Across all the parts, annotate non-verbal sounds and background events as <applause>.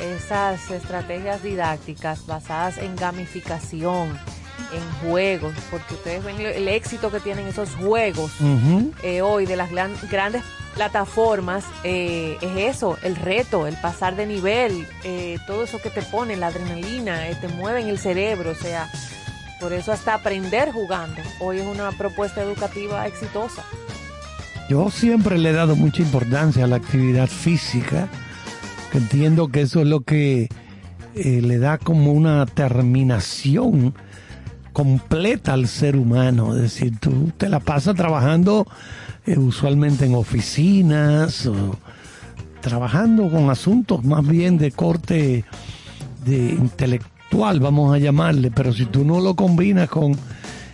esas estrategias didácticas basadas en gamificación, en juegos, porque ustedes ven el éxito que tienen esos juegos eh, hoy de las grandes plataformas, eh, es eso, el reto, el pasar de nivel, eh, todo eso que te pone, la adrenalina, te mueve en el cerebro, o sea, por eso hasta aprender jugando. Hoy es una propuesta educativa exitosa. Yo siempre le he dado mucha importancia a la actividad física entiendo que eso es lo que eh, le da como una terminación completa al ser humano. Es decir, tú te la pasas trabajando eh, usualmente en oficinas o trabajando con asuntos más bien de corte de intelectual, vamos a llamarle, pero si tú no lo combinas con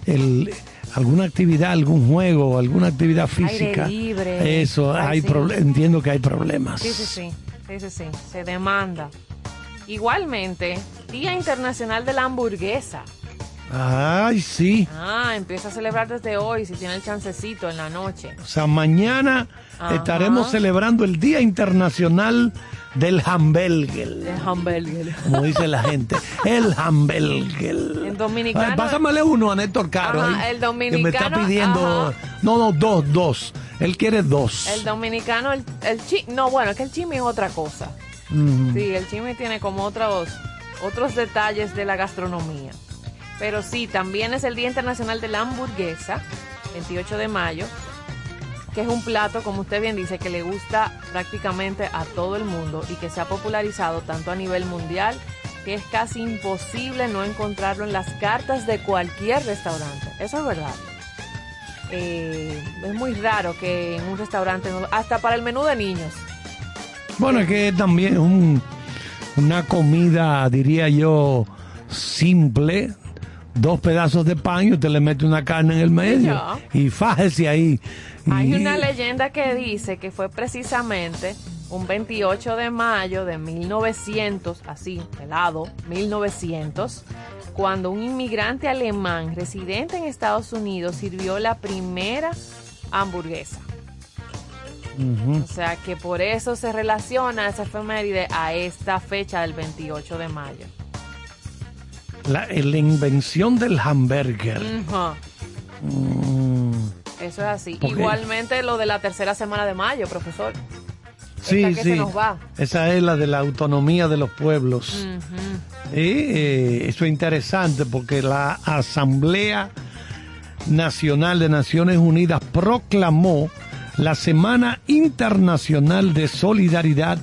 el alguna actividad, algún juego, alguna actividad física, eso hay entiendo que hay problemas. Sí, sí, sí. Sí, sí, se demanda. Igualmente, Día Internacional de la Hamburguesa. Ay, sí. Ah, empieza a celebrar desde hoy, si tiene el chancecito en la noche. O sea, mañana estaremos celebrando el Día Internacional del Hamburger. El Hamburger. Como dice la gente. El Hamburger. En dominicano. pásamele uno a Néstor Caro. el dominicano. Que me está pidiendo. No, no, dos, dos. Él quiere dos. El dominicano, el, el No, bueno, es que el chimi es otra cosa. Sí, el chimi tiene como otros, otros detalles de la gastronomía. Pero sí, también es el Día Internacional de la Hamburguesa, 28 de mayo que es un plato, como usted bien dice, que le gusta prácticamente a todo el mundo y que se ha popularizado tanto a nivel mundial que es casi imposible no encontrarlo en las cartas de cualquier restaurante. Eso es verdad. Eh, es muy raro que en un restaurante, hasta para el menú de niños. Bueno, es que también es una comida, diría yo, simple, dos pedazos de pan y usted le mete una carne en el medio y fájese ahí. Hay una leyenda que dice que fue precisamente un 28 de mayo de 1900, así, helado, 1900, cuando un inmigrante alemán residente en Estados Unidos sirvió la primera hamburguesa. O sea que por eso se relaciona esa efeméride a esta fecha del 28 de mayo la, invención del hamburger. Mm. Eso es así. Igualmente lo de la tercera semana de mayo, profesor. Sí, sí. Esa es la de la autonomía de los pueblos. y, eh, eso es interesante porque la Asamblea Nacional de Naciones Unidas proclamó la Semana Internacional de Solidaridad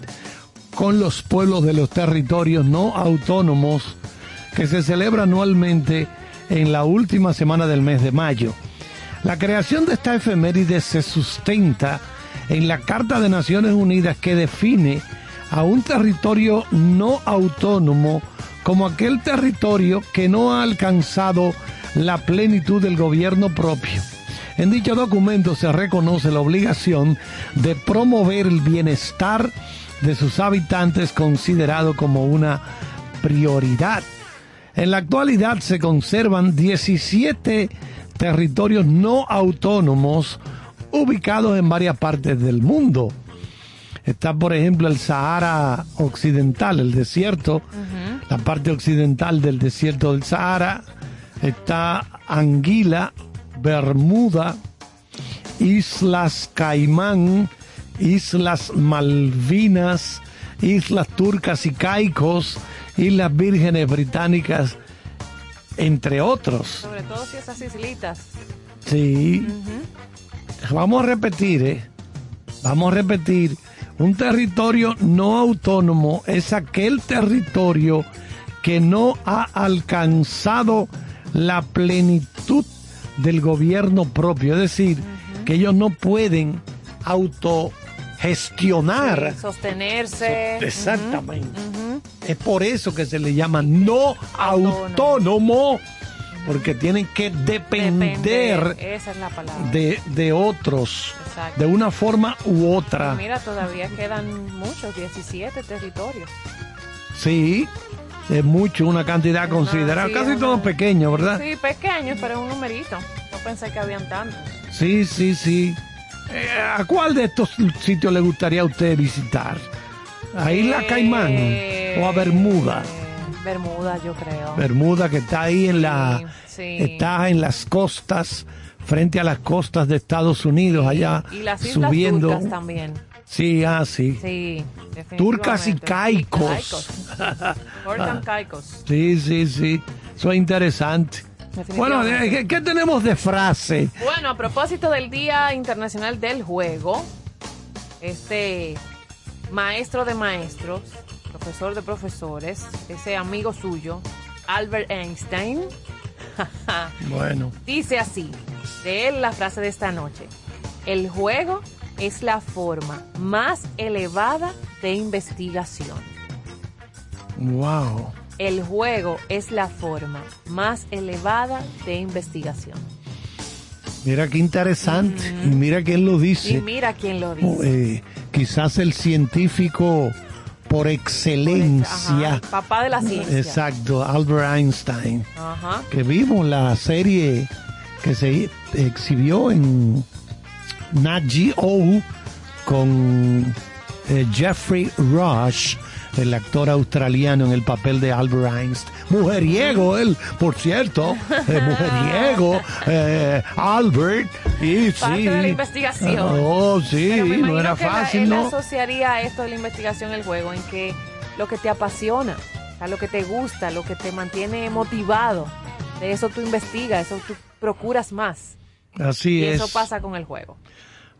con los pueblos de los territorios no autónomos que se celebra anualmente en la última semana del mes de mayo. La creación de esta efeméride se sustenta en la Carta de Naciones Unidas que define a un territorio no autónomo como aquel territorio que no ha alcanzado la plenitud del gobierno propio. En dicho documento se reconoce la obligación de promover el bienestar de sus habitantes considerado como una prioridad. En la actualidad se conservan 17 territorios no autónomos ubicados en varias partes del mundo. Está, por ejemplo, el Sahara Occidental, el desierto, la parte occidental del desierto del Sahara. Está Anguila, Bermuda, Islas Caimán, Islas Malvinas, Islas Turcas y Caicos, Islas Vírgenes Británicas, entre otros. Sobre todo si esas islitas. Sí. Vamos a repetir, ¿eh? Vamos a repetir. Un territorio no autónomo es aquel territorio que no ha alcanzado la plenitud del gobierno propio. Es decir, que ellos no pueden autogestionar. sostenerse. exactamente. Es por eso que se le llama no autónomo, porque tienen que depender, De, otros, de una forma u otra. mira, todavía quedan muchos, 17 territorios. Sí, es mucho, una cantidad considerable, casi todos pequeños, ¿verdad? Sí, pequeños, pero es un numerito. No pensé que habían tantos. Sí, sí, sí. Eh, ¿A cuál de estos sitios le gustaría a usted visitar? ¿A Isla Caimán o a Bermuda? Bermuda, yo creo. Bermuda, que está ahí en la. Está en las costas, frente a las costas de Estados Unidos, allá y las islas subiendo. Turcas también. Sí, ah, sí. Sí, Turcas y caicos. Caicos. <laughs> caicos. Sí, sí, sí. Eso es interesante. Bueno, ¿qué, ¿qué, tenemos de frase? Bueno, a propósito del Día Internacional del Juego, este maestro de maestros, profesor de profesores, ese amigo suyo, Albert Einstein, <laughs> bueno. dice así, de él la frase de esta noche, el juego es la forma más elevada de investigación. Wow. El juego es la forma más elevada de investigación. Mira qué interesante. Y mira quién lo dice. Y mira quién lo dice. Eh, quizás el científico por excelencia. papá de la ciencia. Exacto, Albert Einstein. Que vimos la serie que se exhibió en Nat Geo con eh, Jeffrey Rush el actor australiano en el papel de Albert Einstein. Mujeriego él, por cierto, eh, <laughs> mujeriego, eh, Albert. Y, Parte sí. de la investigación. Oh, sí, no era fácil, él, ¿no? Asociaría esto de la investigación el juego en que lo que te apasiona, o lo que te gusta, lo que te mantiene motivado, de eso tú investigas, eso tú procuras más. Así es. Y eso pasa con el juego.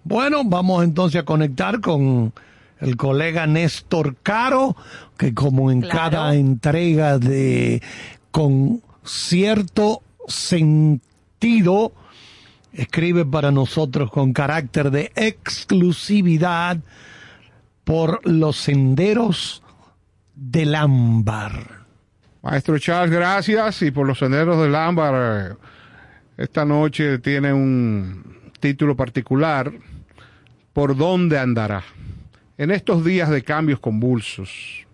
Bueno, vamos entonces a conectar con el colega Néstor Caro, que como en cada entrega de con cierto sentido, escribe para nosotros con carácter de exclusividad por los senderos del ámbar. Maestro Charles, gracias. Y por los senderos del ámbar, esta noche tiene un título particular, ¿Por dónde andará? En estos días de cambios convulsos,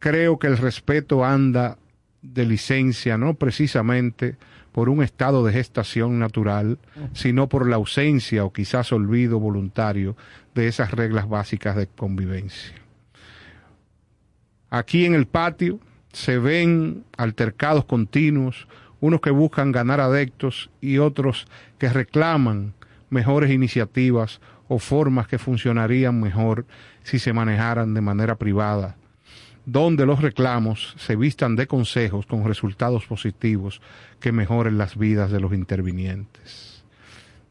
creo que el respeto anda de licencia, no precisamente por un estado de gestación natural, sino por la ausencia o quizás olvido voluntario de esas reglas básicas de convivencia. Aquí en el patio se ven altercados continuos, unos que buscan ganar adeptos y otros que reclaman mejores iniciativas o formas que funcionarían mejor si se manejaran de manera privada, donde los reclamos se vistan de consejos con resultados positivos que mejoren las vidas de los intervinientes.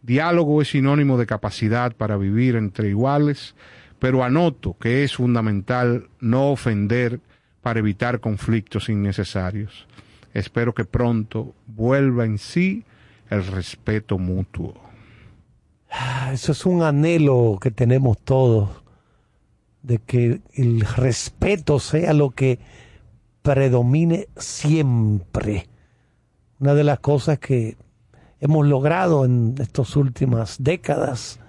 Diálogo es sinónimo de capacidad para vivir entre iguales, pero anoto que es fundamental no ofender para evitar conflictos innecesarios. Espero que pronto vuelva en sí el respeto mutuo. Ah, eso es un anhelo que tenemos todos, de que el respeto sea lo que predomine siempre. Una de las cosas que hemos logrado en estas últimas décadas,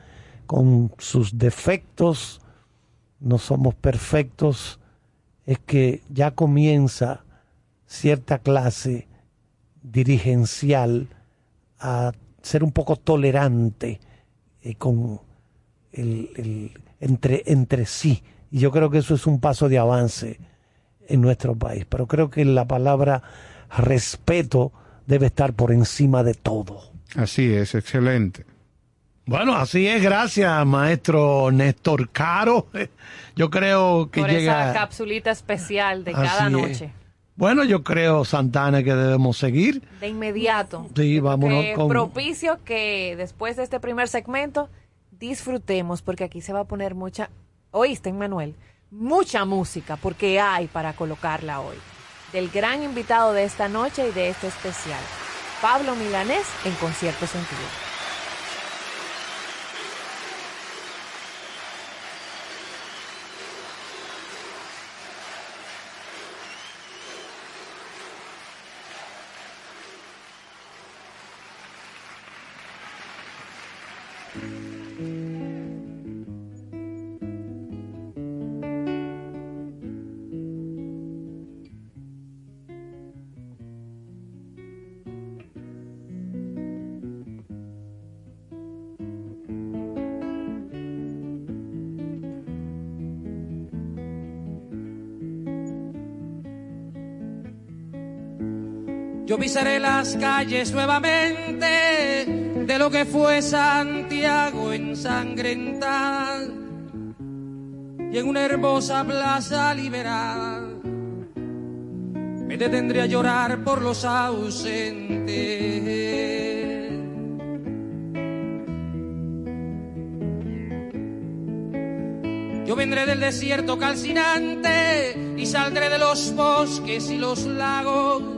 con sus defectos, no somos perfectos, es que ya comienza cierta clase dirigencial a ser un poco tolerante eh, con el, entre, entre sí. Y yo creo que eso es un paso de avance en nuestro país. Pero creo que la palabra respeto debe estar por encima de todo. Así es, excelente. Bueno, así es, gracias, maestro Néstor Caro. <laughs> Yo creo que por llega. esa capsulita especial de cada noche. Bueno, yo creo, Santana, que debemos seguir. De inmediato. Sí, vámonos con... Propicio que después de este primer segmento disfrutemos, porque aquí se va a poner mucha... ¿Oíste, Manuel? Mucha música, porque hay para colocarla hoy. Del gran invitado de esta noche y de este especial, Pablo Milanés en Concierto Sentido. Las calles nuevamente de lo que fue Santiago ensangrentada y en una hermosa plaza liberada me detendré a llorar por los ausentes. Yo vendré del desierto calcinante y saldré de los bosques y los lagos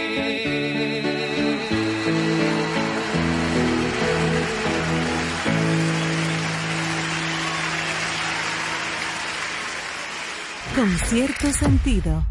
Con cierto sentido.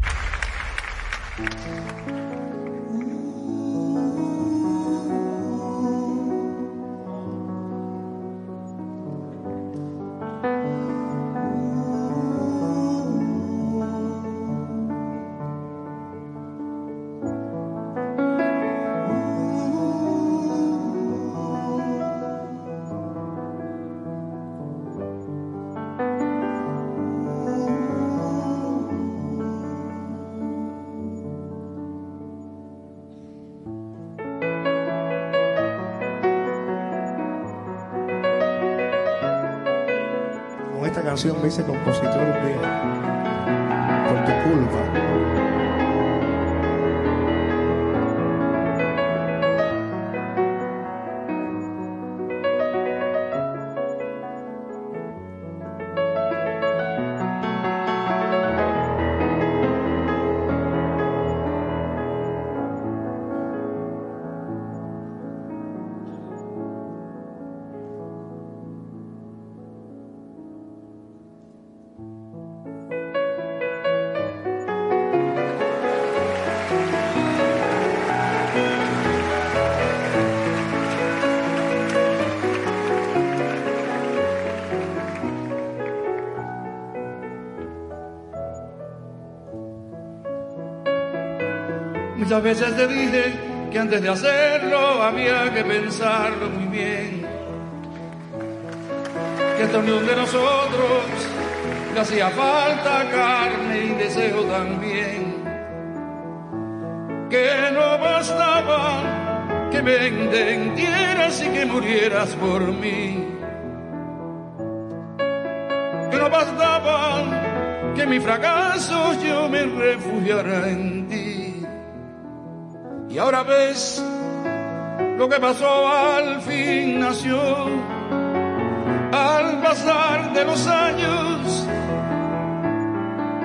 Me hice compositor Muchas veces te dije que antes de hacerlo había que pensarlo muy bien. Que esta unión de nosotros le hacía falta carne y deseo también. Que no bastaba que me entendieras y que murieras por mí. Que no bastaba que mi fracaso yo me refugiara en y ahora ves lo que pasó al fin nació. Al pasar de los años,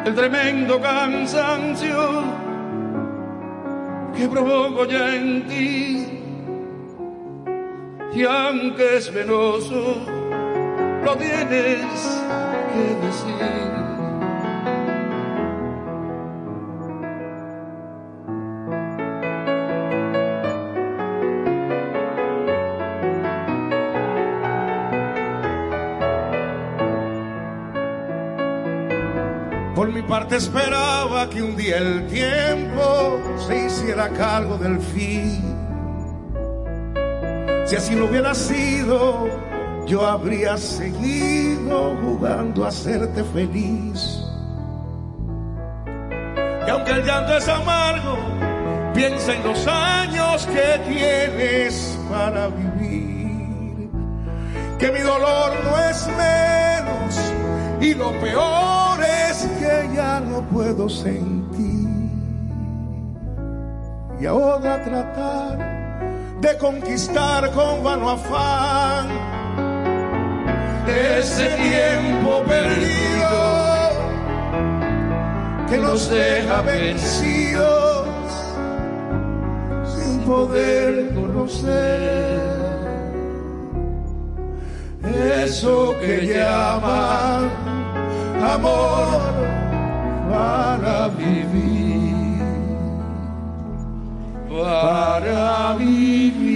el tremendo cansancio que provoco ya en ti. Y aunque es venoso, lo tienes que decir. Parte esperaba que un día el tiempo se hiciera cargo del fin. Si así no hubiera sido, yo habría seguido jugando a hacerte feliz. Y aunque el llanto es amargo, piensa en los años que tienes para vivir. Que mi dolor no es menos y lo peor ya no puedo sentir. Y ahora tratar de conquistar con vano afán ese tiempo perdido que nos deja vencidos sin poder conocer eso que llaman amor para vivir, para vivir.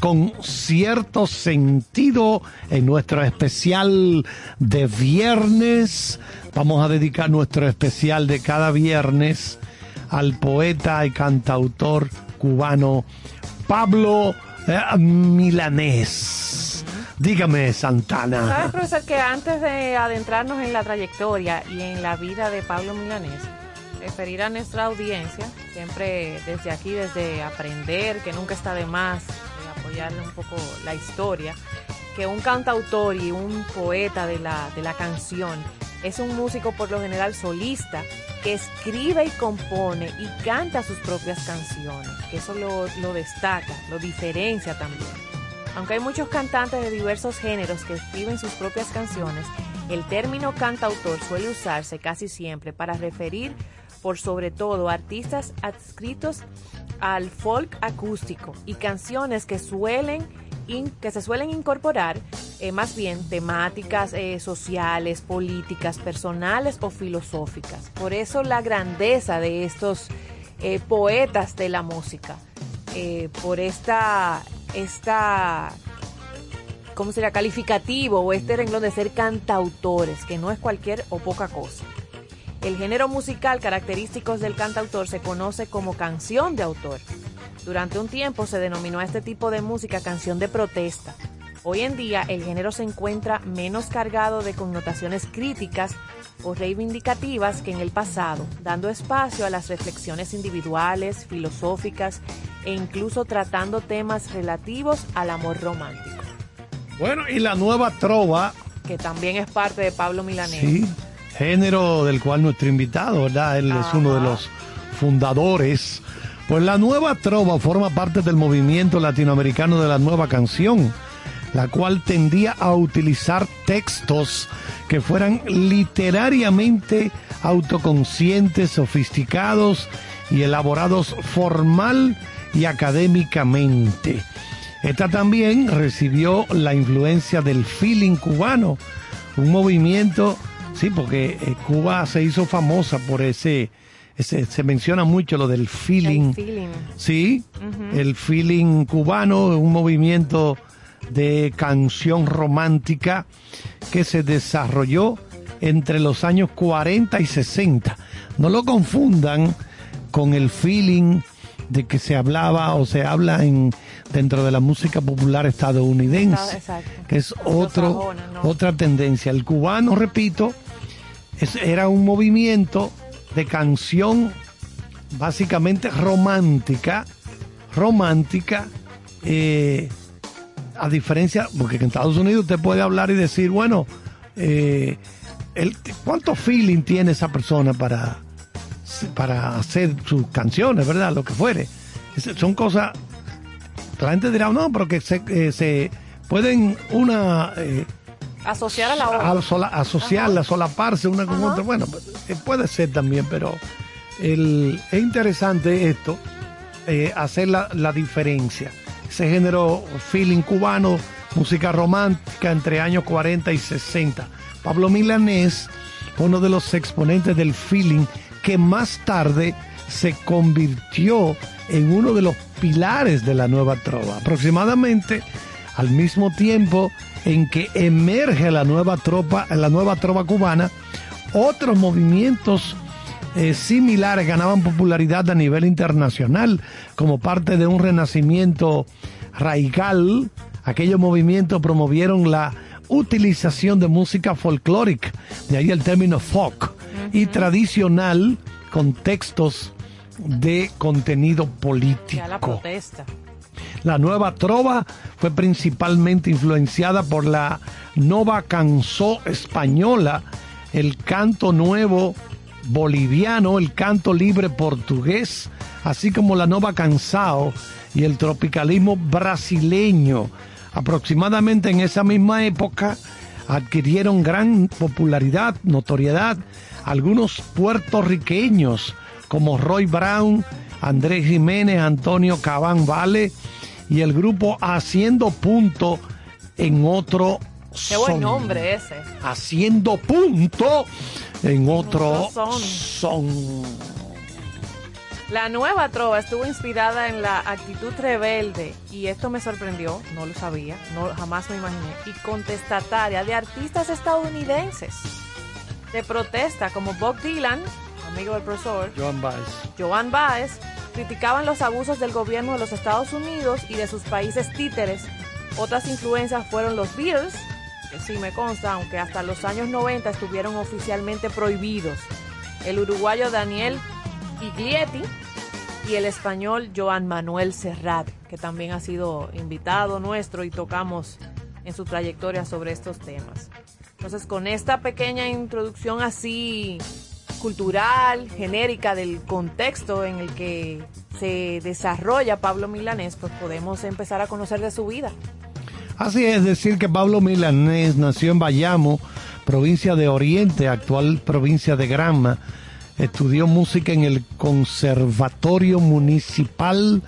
con cierto sentido en nuestro especial de viernes. Vamos a dedicar nuestro especial de cada viernes al poeta y cantautor cubano Pablo eh, Milanés. Dígame, Santana. ¿Sabes, profesor, que antes de adentrarnos en la trayectoria y en la vida de Pablo Milanés, referir a nuestra audiencia, siempre desde aquí, desde aprender, que nunca está de más, apoyarle un poco la historia, que un cantautor y un poeta de la, de la canción es un músico por lo general solista que escribe y compone y canta sus propias canciones, que eso lo, lo destaca, lo diferencia también. Aunque hay muchos cantantes de diversos géneros que escriben sus propias canciones, el término cantautor suele usarse casi siempre para referir por sobre todo artistas adscritos al folk acústico y canciones que suelen que se suelen incorporar eh, más bien temáticas eh, sociales, políticas, personales o filosóficas. Por eso la grandeza de estos eh, poetas de la música, por esta, esta, ¿cómo sería? Calificativo o este renglón de ser cantautores, que no es cualquier o poca cosa. El género musical característico del cantautor se conoce como canción de autor. Durante un tiempo se denominó a este tipo de música canción de protesta. Hoy en día el género se encuentra menos cargado de connotaciones críticas o reivindicativas que en el pasado, dando espacio a las reflexiones individuales, filosóficas e incluso tratando temas relativos al amor romántico. Bueno, y la nueva trova. Que también es parte de Pablo Milanés. Sí, género del cual nuestro invitado, ¿verdad? Él es uno de los fundadores. Pues la nueva trova forma parte del movimiento latinoamericano de la nueva canción, la cual tendía a utilizar textos que fueran literariamente autoconscientes, sofisticados y elaborados formal y académicamente. Esta también recibió la influencia del feeling cubano, un movimiento Sí, porque eh, Cuba se hizo famosa por ese, se menciona mucho lo del feeling. Sí, el feeling cubano, un movimiento de canción romántica que se desarrolló entre los años 40 y 60. No lo confundan con el feeling de que se hablaba o se habla en dentro de la música popular estadounidense, que es otro, otra tendencia. El cubano, repito, era un movimiento de canción básicamente romántica, romántica, eh, a diferencia, porque en Estados Unidos usted puede hablar y decir, bueno, eh, ¿cuánto feeling tiene esa persona para para hacer sus canciones, ¿verdad? Lo que fuere. son cosas, la gente dirá, no, pero que se, eh, se pueden una... Eh, Asociar a la otra. asociarla, solaparse una con otra. Bueno, eh, puede ser también, pero el, es interesante esto, hacer la, la diferencia. Ese género feeling cubano, música romántica entre años 40 y 60. Pablo Milanés, uno de los exponentes del feeling que más tarde se convirtió en uno de los pilares de la nueva trova. Aproximadamente al mismo tiempo en que emerge la nueva tropa, la nueva trova cubana, otros movimientos eh, similares ganaban popularidad a nivel internacional como parte de un renacimiento raigal. Aquellos movimientos promovieron la utilización de música folclórica, de ahí el término folk, y tradicional con textos de contenido político. la protesta. La nueva trova fue principalmente influenciada por la nova canzó española, el canto nuevo boliviano, el canto libre portugués, así como la nova canção y el tropicalismo brasileño. Aproximadamente en esa misma época adquirieron gran popularidad, notoriedad, algunos puertorriqueños como Roy Brown, Andrés Jiménez, Antonio Cabán Vale y el grupo Haciendo Punto en otro Qué buen nombre ese. Haciendo Punto en otro son. La nueva trova estuvo inspirada en la actitud rebelde y esto me sorprendió, no lo sabía, no jamás me imaginé, y contestataria de artistas estadounidenses de protesta como Bob Dylan, amigo del profesor, Joan Baez. Joan Baez, criticaban los abusos del gobierno de los Estados Unidos y de sus países títeres. Otras influencias fueron los Beatles, que sí me consta, aunque hasta los años 90 estuvieron oficialmente prohibidos. El uruguayo Daniel Giglietti y el español Joan Manuel Serrat, que también ha sido invitado nuestro y tocamos en su trayectoria sobre estos temas. Entonces, con esta pequeña introducción así cultural, genérica del contexto en el que se desarrolla Pablo Milanés, pues podemos empezar a conocer de su vida. Así es decir que Pablo Milanés nació en Bayamo, provincia de Oriente, actual provincia de Granma. Estudió música en el Conservatorio Municipal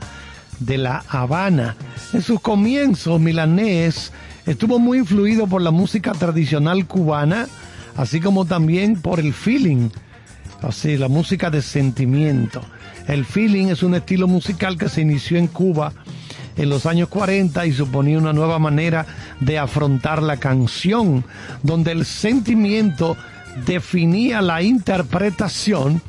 de La Habana. En sus comienzos, Milanés estuvo muy influido por la música tradicional cubana, así como también por el feeling así, la música de sentimiento. El feeling es un estilo musical que se inició en Cuba en los años 40 y suponía una nueva manera de afrontar la canción, donde el sentimiento definía la interpretación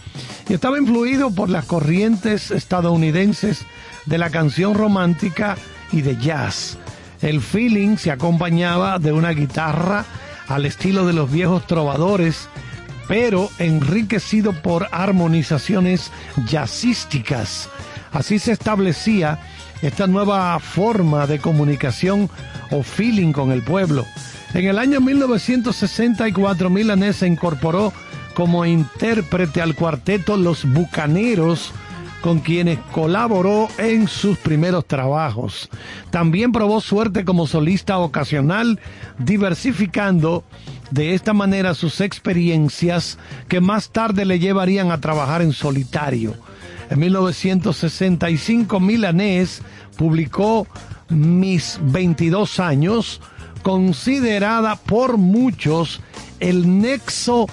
y estaba influido por las corrientes estadounidenses de la canción romántica y de jazz. El feeling se acompañaba de una guitarra al estilo de los viejos trovadores pero enriquecido por armonizaciones jazzísticas. Así se establecía esta nueva forma de comunicación o feeling con el pueblo. En el año 1964 Milanés se incorporó como intérprete al cuarteto Los Bucaneros, con quienes colaboró en sus primeros trabajos. También probó suerte como solista ocasional, diversificando de esta manera sus experiencias que más tarde le llevarían a trabajar en solitario. En 1965 Milanés publicó Mis 22 años, considerada por muchos el nexo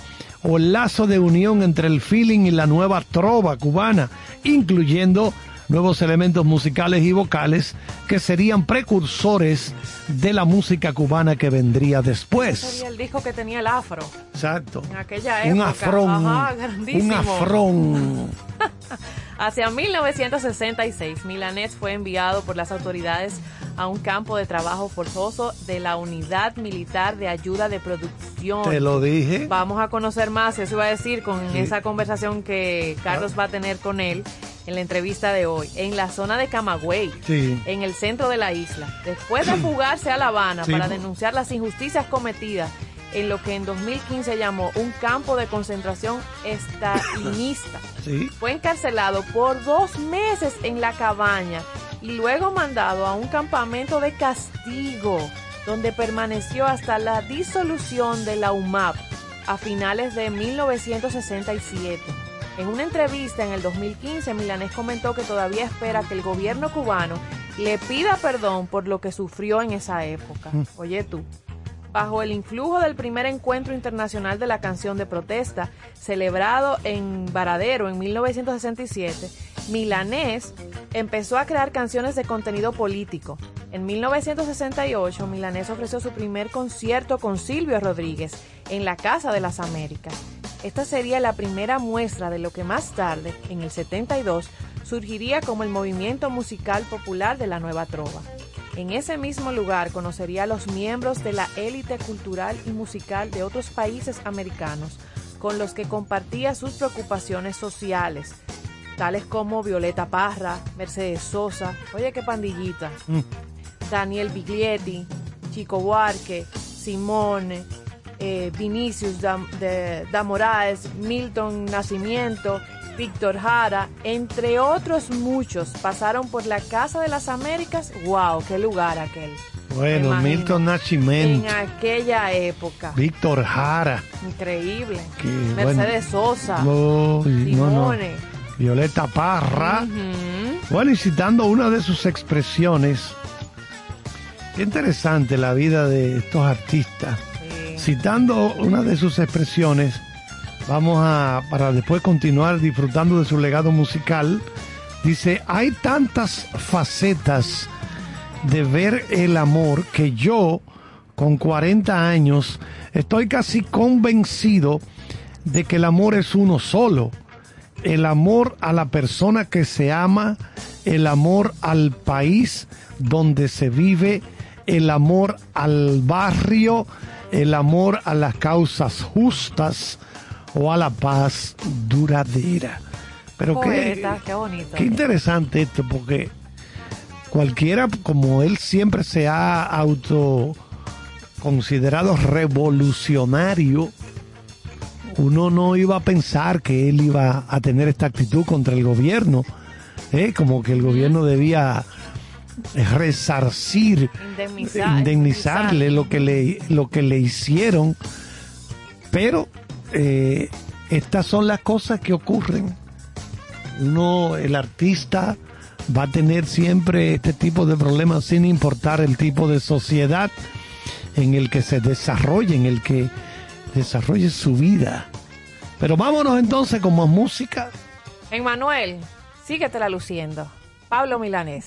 o lazo de unión entre el feeling y la nueva trova cubana, incluyendo nuevos elementos musicales y vocales que serían precursores de la música cubana que vendría después. Sería el disco que tenía el afro. Exacto. En aquella época. Un afrón. un <laughs> afrón. Hacia 1966, Milanés fue enviado por las autoridades a un campo de trabajo forzoso de la Unidad Militar de Ayuda de Producción. Te lo dije. Vamos a conocer más, eso iba a decir con esa conversación que Carlos va a tener con él en la entrevista de hoy, en la zona de Camagüey, en el centro de la isla. Después de fugarse a La Habana para denunciar las injusticias cometidas en lo que en 2015 llamó un campo de concentración estalinista. Fue encarcelado por dos meses en la cabaña y luego mandado a un campamento de castigo, donde permaneció hasta la disolución de la UMAP a finales de 1967. En una entrevista en el 2015, Milanés comentó que todavía espera que el gobierno cubano le pida perdón por lo que sufrió en esa época. Mm. Oye tú. Bajo el influjo del primer encuentro internacional de la canción de protesta, celebrado en Varadero en 1967, Milanés empezó a crear canciones de contenido político. En 1968, Milanés ofreció su primer concierto con Silvio Rodríguez en la Casa de las Américas. Esta sería la primera muestra de lo que más tarde, en el 72, surgiría como el movimiento musical popular de la Nueva Trova. En ese mismo lugar conocería a los miembros de la élite cultural y musical de otros países americanos, con los que compartía sus preocupaciones sociales, tales como Violeta Parra, Mercedes Sosa, oye qué pandillita, mm. Daniel Biglietti, Chico Buarque, Simone, eh, Vinicius da, de, da Moraes, Milton Nacimiento, Víctor Jara, entre otros muchos, pasaron por la Casa de las Américas. ¡Wow! ¡Qué lugar aquel! Bueno, Milton Nascimento. En aquella época. Víctor Jara. Increíble. Mercedes Sosa. Simone. Violeta Parra. Bueno, y citando una de sus expresiones. Qué interesante la vida de estos artistas. Citando una de sus expresiones Vamos a, para después continuar disfrutando de su legado musical. Dice, hay tantas facetas de ver el amor que yo, con 40 años, estoy casi convencido de que el amor es uno solo. El amor a la persona que se ama, el amor al país donde se vive, el amor al barrio, el amor a las causas justas, o a la paz duradera. Pero qué, qué, interesante esto, porque cualquiera, como él siempre se ha auto considerado revolucionario, uno no iba a pensar que él iba a tener esta actitud contra el gobierno, ¿eh? como que el gobierno debía resarcir, indemnizarle lo que le, lo que le hicieron, pero eh, estas son las cosas que ocurren. Uno, el artista, va a tener siempre este tipo de problemas sin importar el tipo de sociedad en el que se desarrolle, en el que desarrolle su vida. Pero vámonos entonces con más música. Emanuel, síguetela luciendo. Pablo Milanés.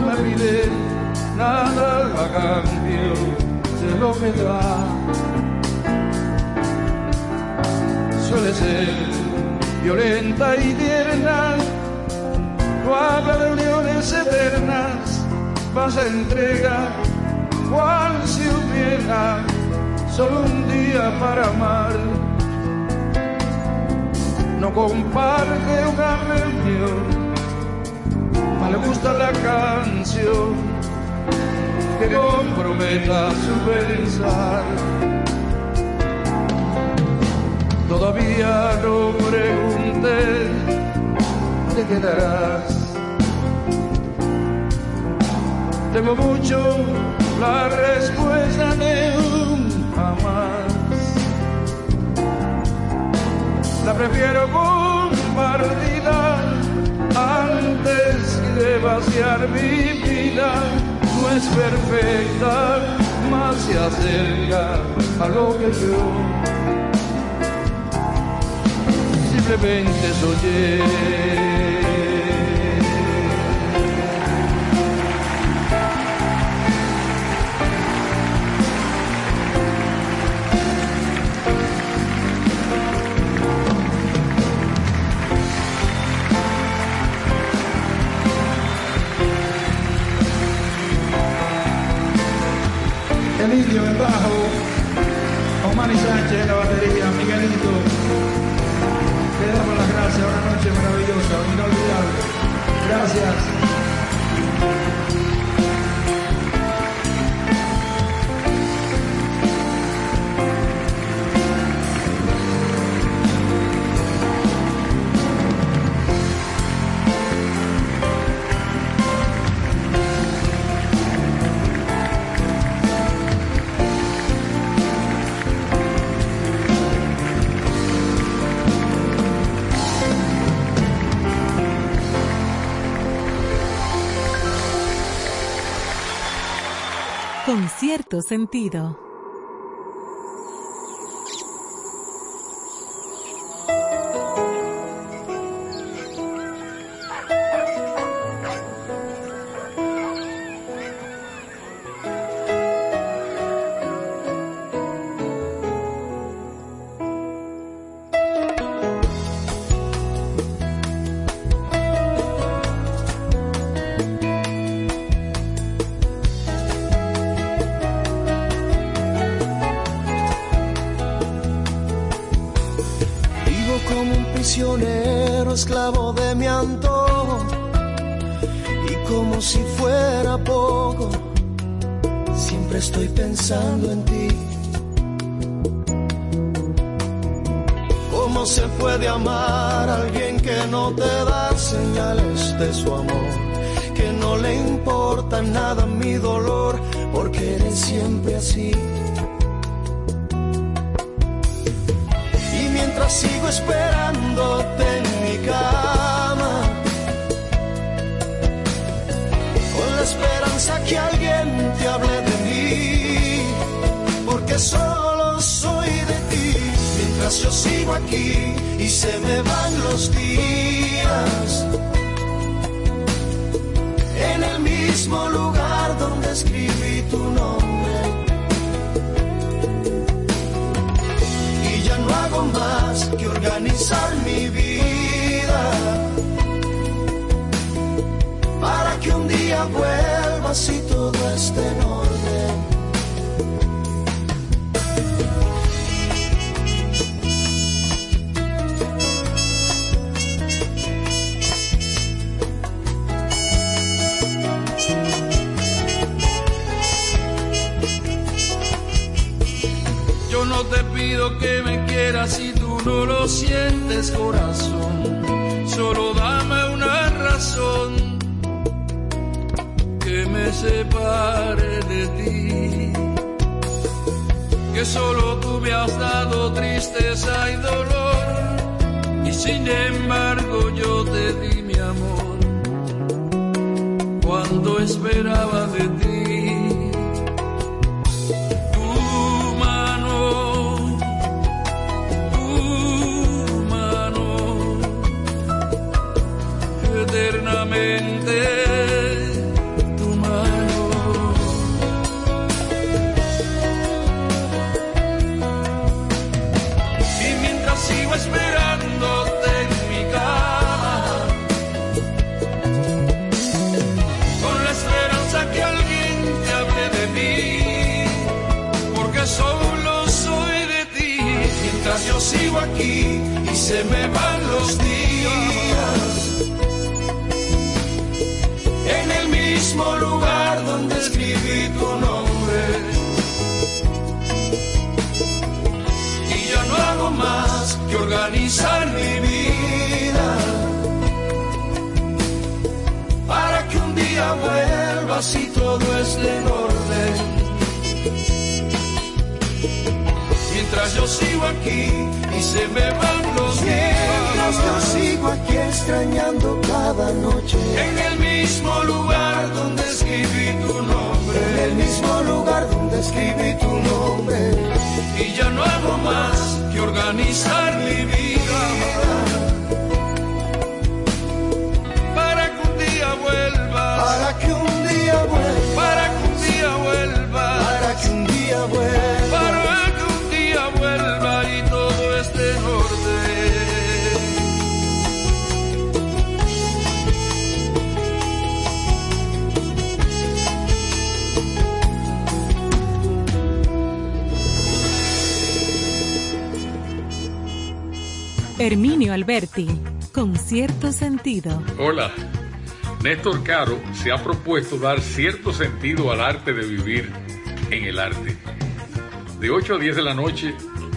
no me nada a cambio de lo que da. Suele ser violenta y tierna, no habla de uniones eternas, vas a entregar cual si hubiera solo un día para amar. No comparte una reunión le gusta la canción que comprometa su pensar. Todavía no pregunté, te quedarás. Tengo mucho la respuesta de un jamás. La prefiero compartida antes de vaciar mi vida. No es perfecta, más se acerca a lo que yo simplemente soy. Sánchez en la batería, Miguelito. Le damos las gracias, una noche maravillosa, inolvidable. Gracias. Cierto sentido. Cada noche. En el mismo lugar donde escribí tu nombre. En el mismo lugar donde escribí tu nombre. Y ya no hago más que organizar mi vida. Herminio Alberti, con cierto sentido. Hola, Néstor Caro se ha propuesto dar cierto sentido al arte de vivir en el arte. De 8 a 10 de la noche,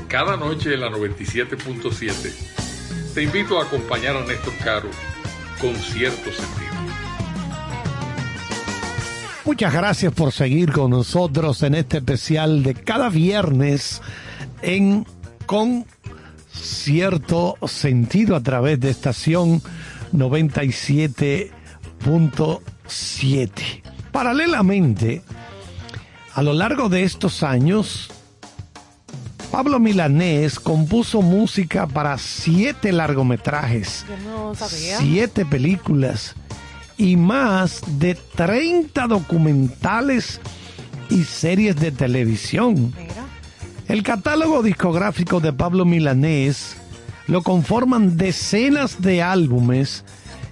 cada noche en la 97.7, te invito a acompañar a Néstor Caro con cierto sentido. Muchas gracias por seguir con nosotros en este especial de cada viernes en Con cierto sentido a través de estación 97.7. Paralelamente, a lo largo de estos años, Pablo Milanés compuso música para siete largometrajes, siete películas y más de 30 documentales y series de televisión. El catálogo discográfico de Pablo Milanés lo conforman decenas de álbumes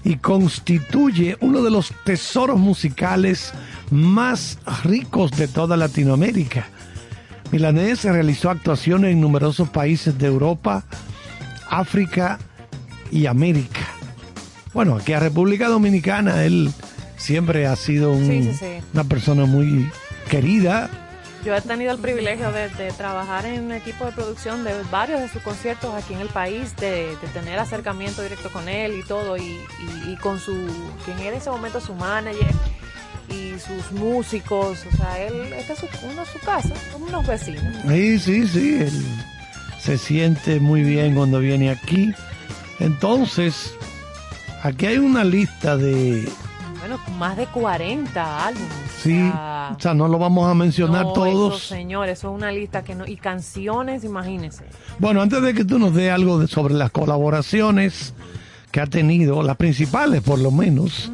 y constituye uno de los tesoros musicales más ricos de toda Latinoamérica. Milanés realizó actuaciones en numerosos países de Europa, África y América. Bueno, aquí a República Dominicana él siempre ha sido una persona muy querida, yo he tenido el privilegio de, trabajar en un equipo de producción de varios de sus conciertos aquí en el país, de, tener acercamiento directo con él y todo, y, con su, quien era en ese momento su manager y sus músicos, o sea, él, esta es uno su casa, como unos vecinos. Sí, sí, sí, él se siente muy bien cuando viene aquí. Entonces, aquí hay una lista de... Bueno, más de 40 álbumes. Sí, o sea, no lo vamos a mencionar todos. Eso, señor, eso es una lista que no. Y canciones, imagínese. Bueno, antes de que tú nos dé algo sobre las colaboraciones que ha tenido, las principales por lo menos,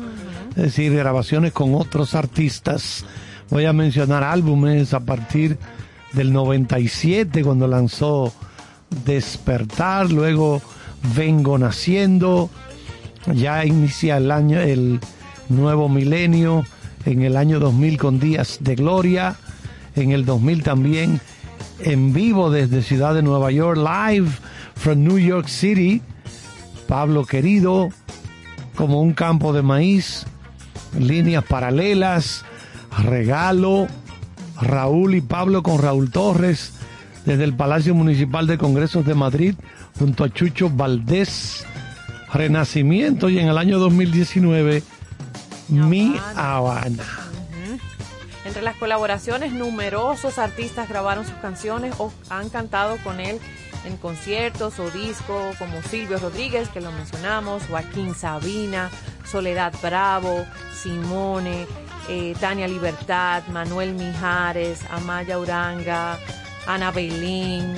es decir, grabaciones con otros artistas, voy a mencionar álbumes a partir del 97, cuando lanzó Despertar, luego Vengo Naciendo, ya inicia el año, el nuevo milenio en el año 2000 con Días de Gloria, en el 2000 también en vivo desde Ciudad de Nueva York, live from New York City, Pablo querido, como un campo de maíz, líneas paralelas, regalo, Raúl y Pablo con Raúl Torres, desde el Palacio Municipal de Congresos de Madrid, junto a Chucho Valdés, Renacimiento y en el año 2019 mi Habana. Entre las colaboraciones, numerosos artistas grabaron sus canciones o han cantado con él en conciertos o discos, como Silvio Rodríguez, que lo mencionamos, Joaquín Sabina, Soledad Bravo, Simone, eh, Tania Libertad, Manuel Mijares, Amaya Uranga, Ana Belín,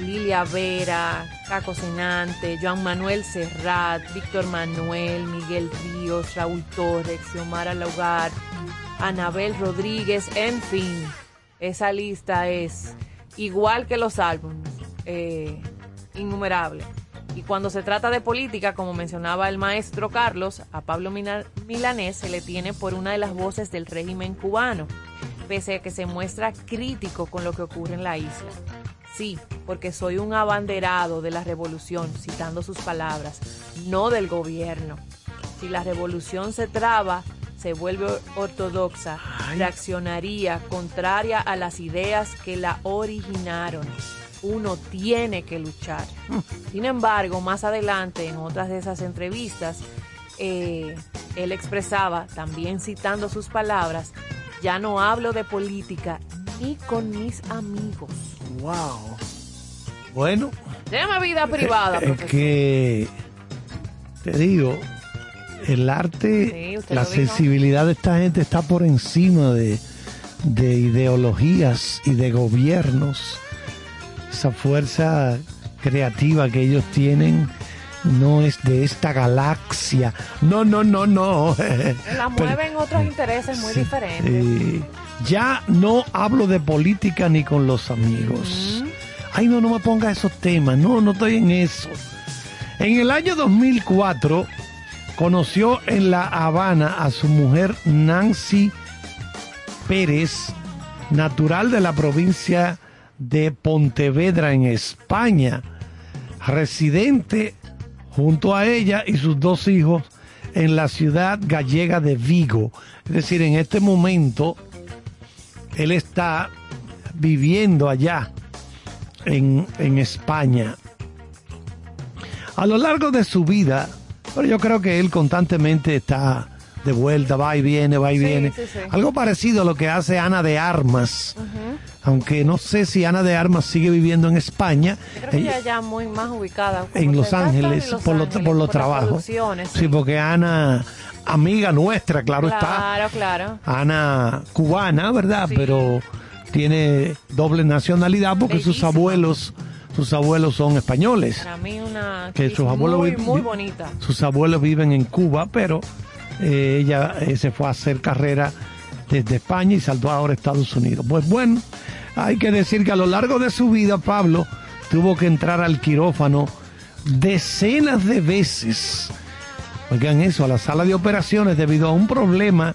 Lilia Vera, Caco Senante, Joan Manuel Serrat, Víctor Manuel, Miguel Ríos, Raúl Torres, Xiomara Laugar, Anabel Rodríguez, en fin, esa lista es igual que los álbumes, eh, innumerable. Y cuando se trata de política, como mencionaba el maestro Carlos, a Pablo Milanés se le tiene por una de las voces del régimen cubano, pese a que se muestra crítico con lo que ocurre en la isla. Sí, porque soy un abanderado de la revolución, citando sus palabras, no del gobierno. Si la revolución se traba, se vuelve ortodoxa, reaccionaría contraria a las ideas que la originaron. Uno tiene que luchar. <laughs> Sin embargo, más adelante, en otras de esas entrevistas, eh, él expresaba, también citando sus palabras, ya no hablo de política ni con mis amigos. Wow. Bueno. Déjame vida privada. Es que te digo, el arte, la sensibilidad de esta gente está por encima de, de ideologías y de gobiernos. Esa fuerza creativa que ellos tienen no es de esta galaxia. No, no, no, no. La <laughs> mueven otros intereses muy diferentes. Ya no hablo de política ni con los amigos. Ay, no, no me ponga esos temas. No, no estoy en eso. En el año 2004 conoció en La Habana a su mujer Nancy Pérez, natural de la provincia de Pontevedra en España, residente junto a ella y sus dos hijos en la ciudad gallega de Vigo. Es decir, en este momento él está viviendo allá en, en España. A lo largo de su vida, pero yo creo que él constantemente está de vuelta, va y viene, va y viene. Algo parecido a lo que hace Ana de Armas. Aunque no sé si Ana de Armas sigue viviendo en España. creo que ella ya muy más ubicada. En Los Ángeles, por, los trabajos. Sí. porque Ana, amiga nuestra, claro, está. Claro, claro. Ana cubana, ¿verdad? Pero tiene doble nacionalidad porque sus abuelos sus abuelos son españoles. Para mí una que sus abuelos muy, muy bonita. Sus abuelos viven en Cuba, pero eh, ella eh, se fue a hacer carrera desde España y saltó ahora a Estados Unidos. Pues bueno, hay que decir que a lo largo de su vida Pablo tuvo que entrar al quirófano decenas de veces. Oigan eso, a la sala de operaciones debido a un problema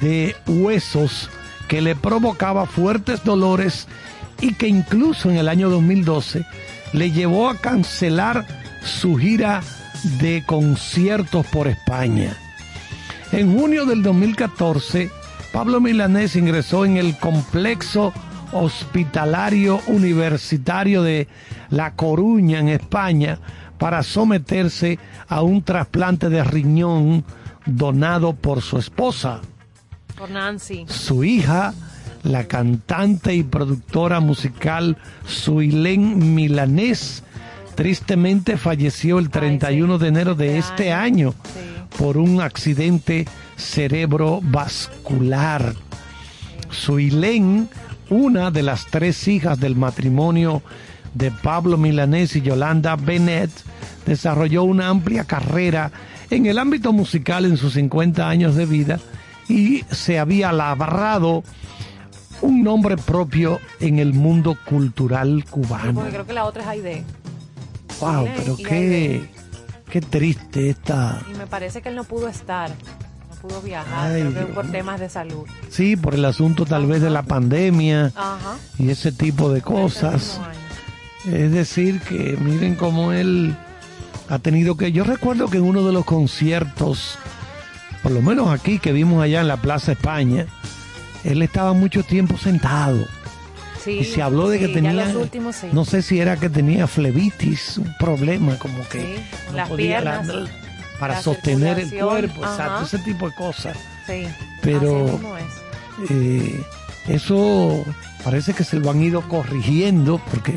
de huesos que le provocaba fuertes dolores y que incluso en el año 2012 le llevó a cancelar su gira de conciertos por España. En junio del 2014, Pablo Milanés ingresó en el complejo hospitalario universitario de La Coruña, en España, para someterse a un trasplante de riñón donado por su esposa. Por Nancy. Su hija, la cantante y productora musical Suilén Milanés, tristemente falleció el 31 de enero de este año por un accidente cerebrovascular. Suilén, una de las tres hijas del matrimonio de Pablo Milanés y Yolanda Bennett, desarrolló una amplia carrera en el ámbito musical en sus 50 años de vida y se había labrado un nombre propio en el mundo cultural cubano. creo que la otra es Aide. Wow, pero qué, qué triste esta. Y me parece que él no pudo estar, no pudo viajar, por temas de salud. Sí, por el asunto tal vez de la pandemia y ese tipo de cosas. Es decir, que miren cómo él ha tenido que. Yo recuerdo que en uno de los conciertos, por lo menos aquí que vimos allá en la Plaza España, él estaba mucho tiempo sentado y se habló de que tenía, no sé si era que tenía flebitis, un problema como que no podía para sostener el cuerpo, exacto, ese tipo de cosas. Sí, Pero eh, eso parece que se lo han ido corrigiendo porque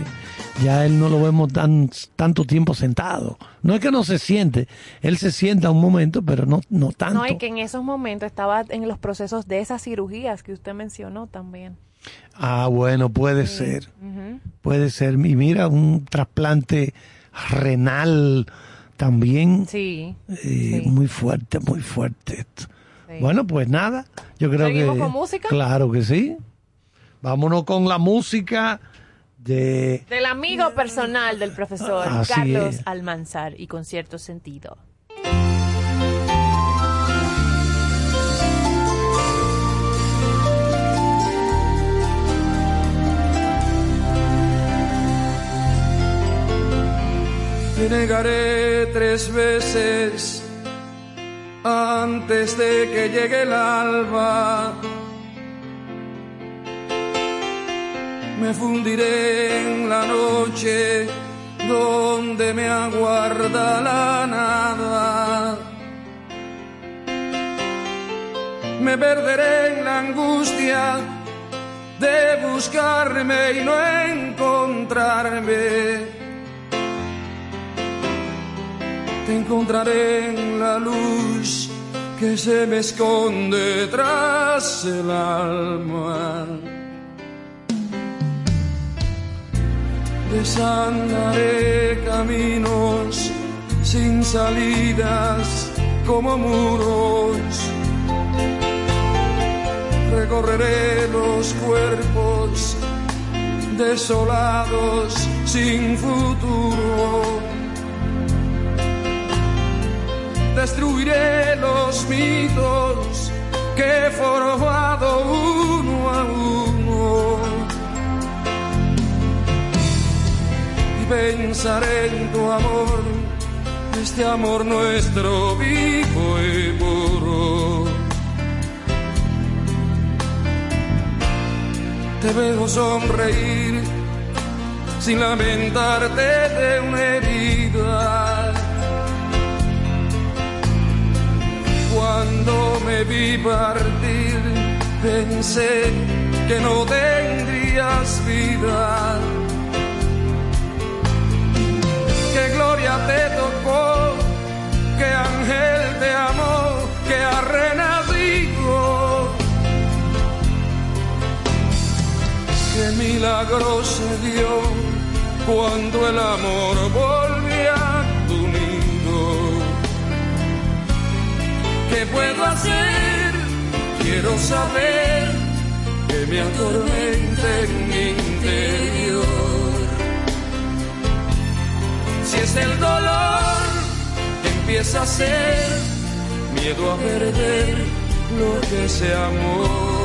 ya él no lo vemos tan tanto tiempo sentado. No es que no se siente, él se sienta un momento, pero no, no tanto. No, y que en esos momentos estaba en los procesos de esas cirugías que usted mencionó también. Ah, bueno, puede ser. Puede ser. Y mira, un trasplante renal también. Sí, eh, Muy fuerte, muy fuerte. Bueno, pues nada. Yo creo ¿Seguimos con música? Claro que sí. Vámonos con la música de... Del amigo personal del profesor Carlos Almanzar y con cierto sentido. Te negaré tres veces antes de que llegue el alba. Me fundiré en la noche donde me aguarda la nada. Me perderé en la angustia de buscarme y no encontrarme te encontraré en la luz que se me esconde tras el alma. Desandaré caminos sin salidas como muros. Recorreré los cuerpos desolados sin futuro destruiré los mitos que he forjado uno a uno. Pensaré en tu amor, este amor nuestro vivo y puro. Te veo sonreír sin lamentarte de una herida Cuando me vi partir, pensé que no tendrías vida. Te tocó, que ángel te amó, que ha renacido. Que milagro se dio cuando el amor volvió ¿Qué puedo hacer? Quiero saber que me atormenta en mi interior. Si es el dolor empieza a ser miedo a perder lo que se amó.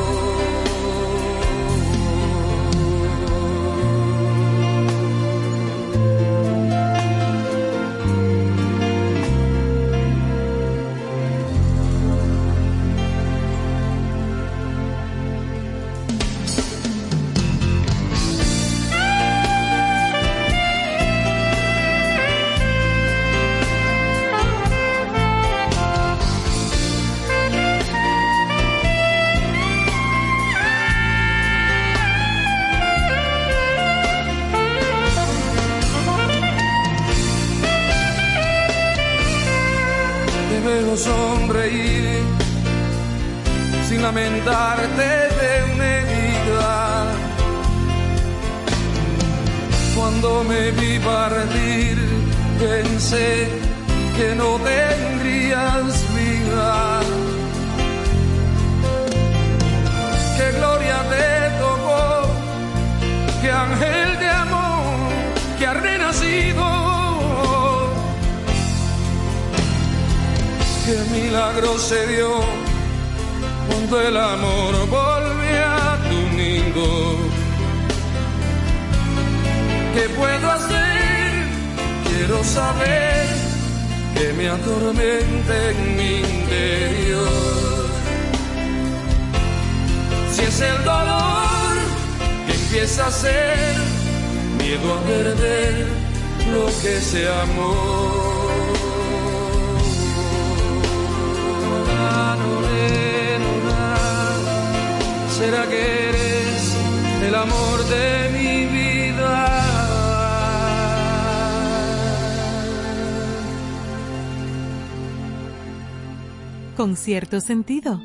Cierto sentido.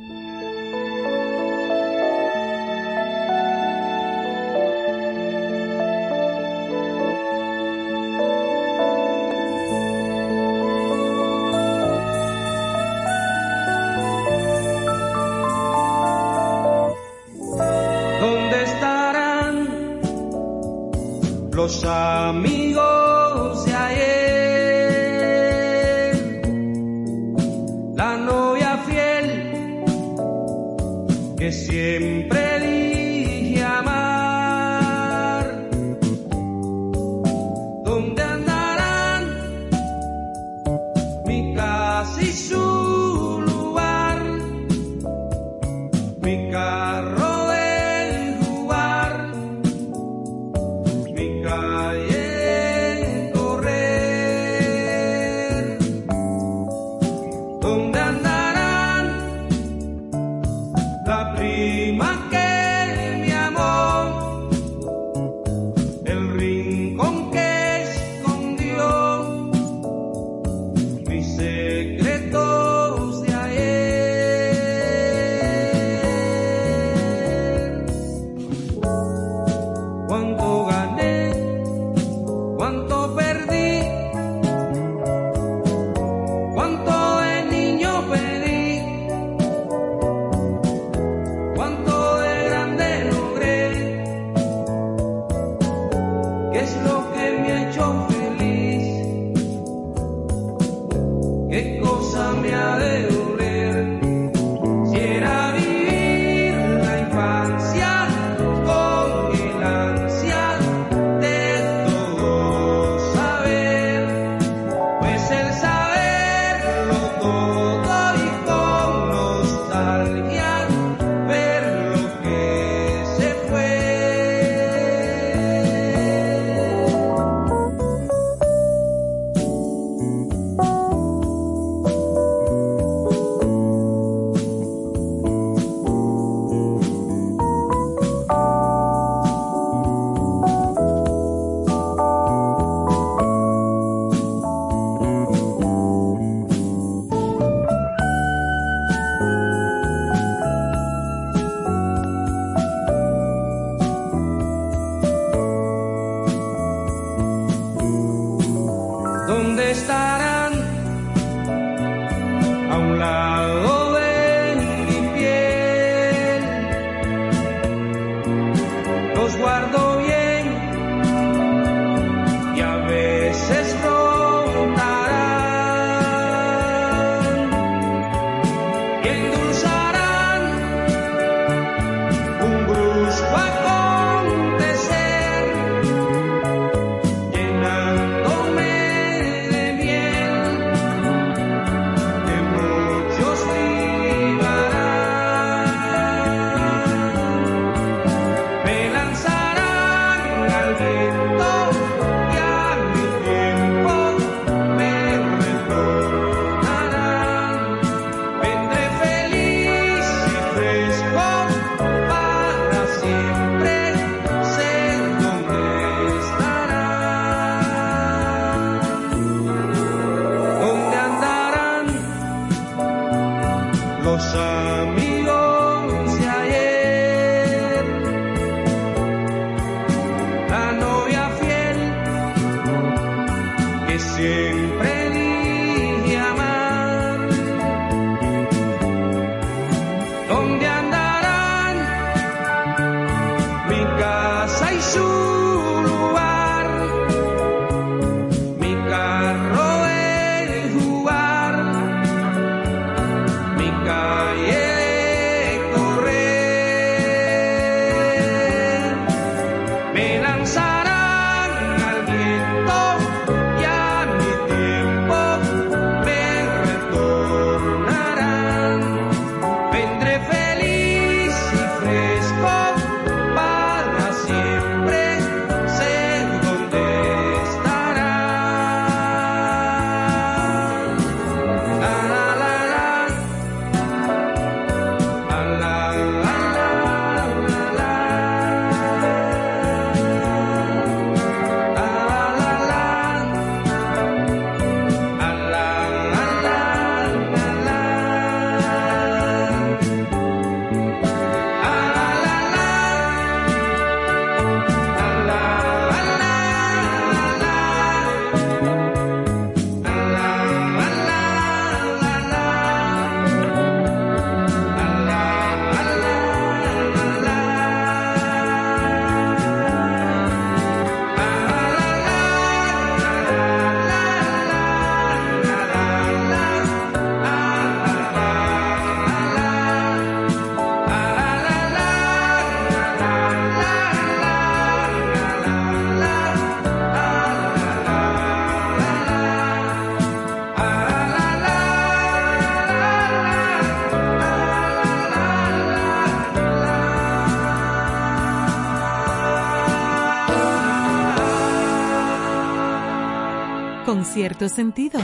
Con cierto sentido.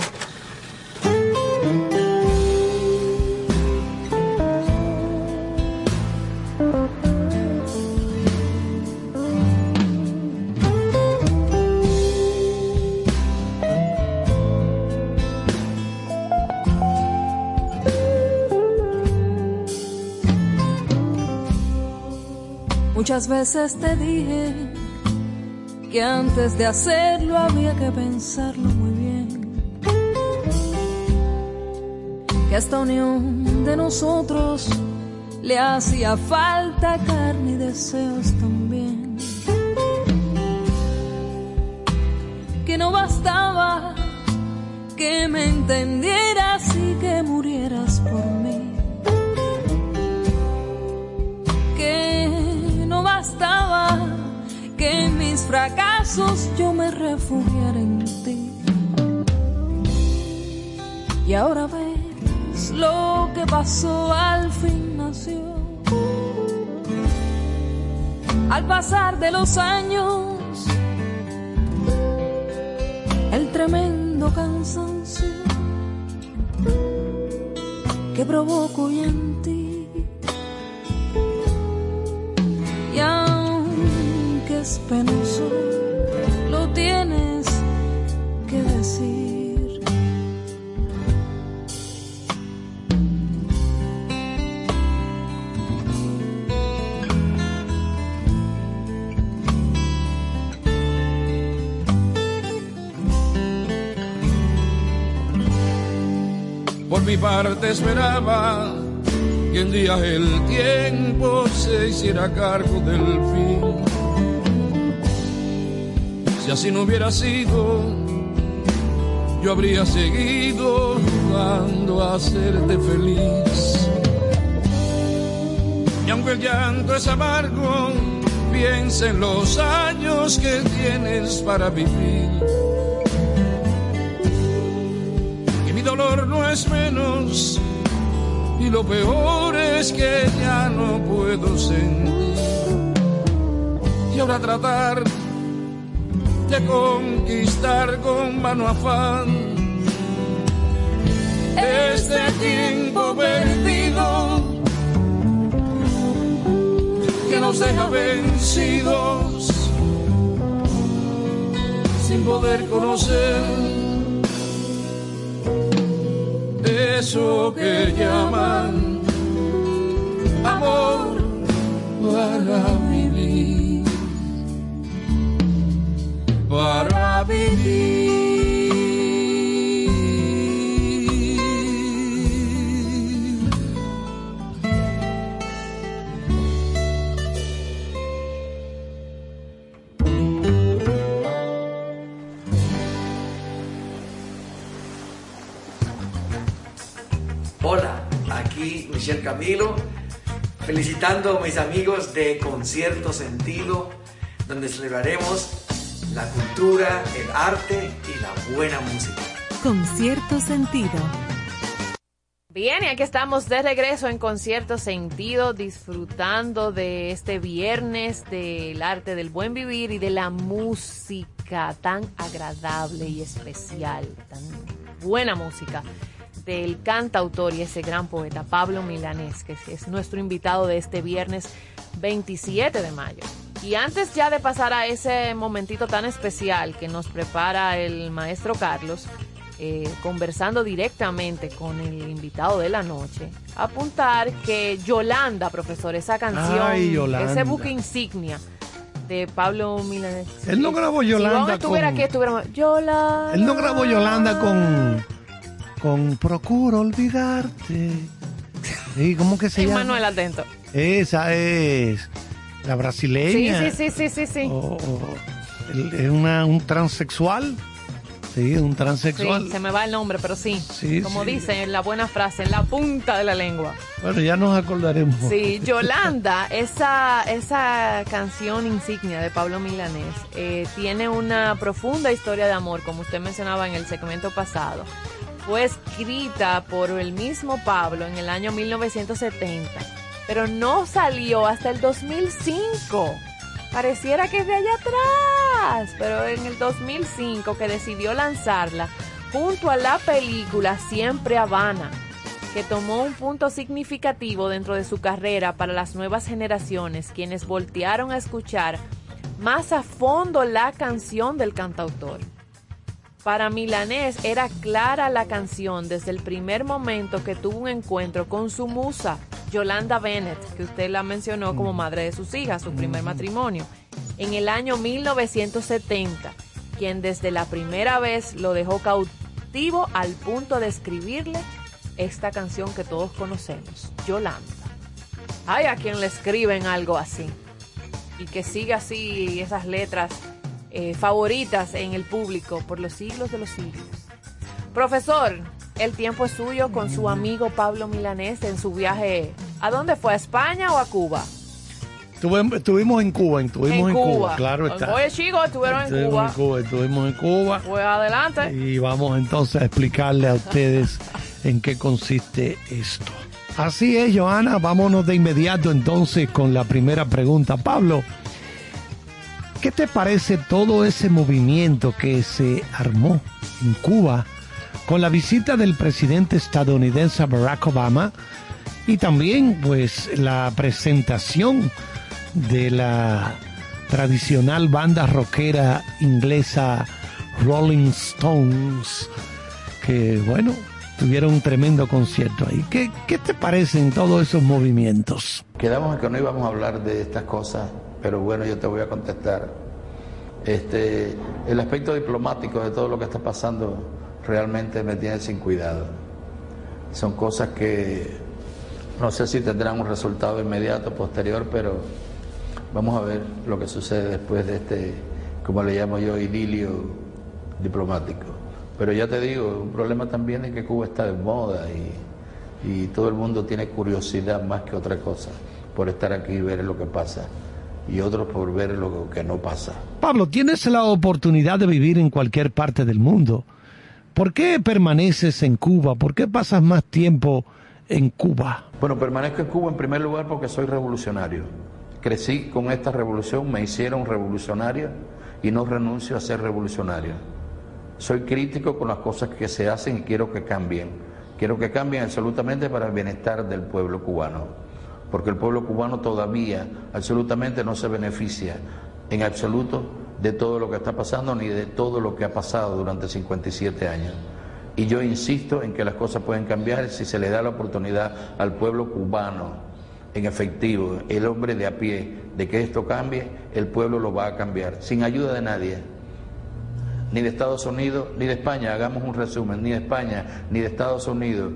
Muchas veces te dije que antes de hacerlo había que pensarlo muy bien. Que a esta unión de nosotros le hacía falta carne y deseos también. Que no bastaba que me entendieras y que murieras por mí bastaba que en mis fracasos yo me refugiara en ti. Y ahora ves lo que pasó al fin nació. Al pasar de los años, el tremendo cansancio que provoco en ti mi parte esperaba que un día el tiempo se hiciera cargo del fin si así no hubiera sido, yo habría seguido jugando a hacerte feliz. Y aunque el llanto es amargo, piensa en los años que tienes para vivir. Menos, y lo peor es que ya no puedo sentir. Y ahora tratar de conquistar con mano afán este tiempo perdido que nos deja vencidos sin poder conocer eso que llaman amor para vivir para vivir. Camilo, felicitando a mis amigos de Concierto Sentido, donde celebraremos la cultura, el arte y la buena música. Con cierto sentido. Bien, y aquí estamos de regreso en Concierto Sentido, disfrutando de este viernes del arte del buen vivir y de la música tan agradable y especial, tan buena música del cantautor y ese gran poeta Pablo Milanés, que es nuestro invitado de este viernes 27 de mayo. Y antes ya de pasar a ese momentito tan especial que nos prepara el maestro Carlos, eh, conversando directamente con el invitado de la noche, apuntar que Yolanda, profesor, esa canción, ese buque insignia de Pablo Milanés. Él no grabó Yolanda. Si estuviera aquí, estuviéramos. Yolanda. Él no grabó Yolanda con. Con Procuro olvidarte. Sí, ¿Cómo que se llama? Manuel Atento. Esa es. La brasileña. Sí, sí, sí, sí, sí. es una, un transexual. Sí, un transexual. Sí, se me va el nombre, pero sí. sí Como dice en la buena frase, en la punta de la lengua. Bueno, ya nos acordaremos. Sí, Yolanda, esa, esa canción insignia de Pablo Milanés, eh, tiene una profunda historia de amor, como usted mencionaba en el segmento pasado. Fue escrita por el mismo Pablo en el año 1970 pero no salió hasta el 2005. Pareciera que es de allá atrás, pero en el 2005 que decidió lanzarla junto a la película Siempre Habana, que tomó un punto significativo dentro de su carrera para las nuevas generaciones, quienes voltearon a escuchar más a fondo la canción del cantautor. Para Milanés era clara la canción desde el primer momento que tuvo un encuentro con su musa, Yolanda Bennett, que usted la mencionó como madre de sus hijas, su primer matrimonio, en el año 1970, quien desde la primera vez lo dejó cautivo al punto de escribirle esta canción que todos conocemos, Yolanda. Hay a quien le escriben algo así y que sigue así esas letras eh, favoritas en el público por los siglos de los siglos. Profesor, el tiempo es suyo con su amigo Pablo Milanés en su viaje. ¿A dónde fue? ¿A España o a Cuba? Estuvimos en Cuba, estuvimos en, Cuba. claro está. Oye, chicos, estuvieron en Cuba. en Cuba. Estuvimos en Cuba. Pues adelante. Y vamos entonces a explicarle a ustedes en qué consiste esto. Así es, Joana, vámonos de inmediato entonces con la primera pregunta. Pablo, ¿qué te parece todo ese movimiento que se armó en Cuba con la visita del presidente estadounidense Barack Obama y también pues la presentación de la tradicional banda rockera inglesa Rolling Stones que bueno tuvieron un tremendo concierto ahí. ¿Qué, ¿Qué te parecen todos esos movimientos? Quedamos en que no íbamos a hablar de estas cosas, pero bueno, yo te voy a contestar. Este, el aspecto diplomático de todo lo que está pasando realmente me tiene sin cuidado. Son cosas que no sé si tendrán un resultado inmediato, posterior, pero vamos a ver lo que sucede después de este, como le llamo yo, idilio diplomático. Pero ya te digo, un problema también es que Cuba está de moda y, y todo el mundo tiene curiosidad más que otra cosa por estar aquí y ver lo que pasa y otros por ver lo que no pasa. Pablo, tienes la oportunidad de vivir en cualquier parte del mundo. ¿Por qué permaneces en Cuba? ¿Por qué pasas más tiempo en Cuba? Bueno, permanezco en Cuba en primer lugar porque soy revolucionario. Crecí con esta revolución, me hicieron revolucionario y no renuncio a ser revolucionario. Soy crítico con las cosas que se hacen y quiero que cambien. Quiero que cambien absolutamente para el bienestar del pueblo cubano, porque el pueblo cubano todavía absolutamente no se beneficia en absoluto de todo lo que está pasando ni de todo lo que ha pasado durante 57 años. Y yo insisto en que las cosas pueden cambiar si se le da la oportunidad al pueblo cubano, en efectivo, el hombre de a pie, de que esto cambie, el pueblo lo va a cambiar, sin ayuda de nadie ni de Estados Unidos, ni de España, hagamos un resumen, ni de España, ni de Estados Unidos,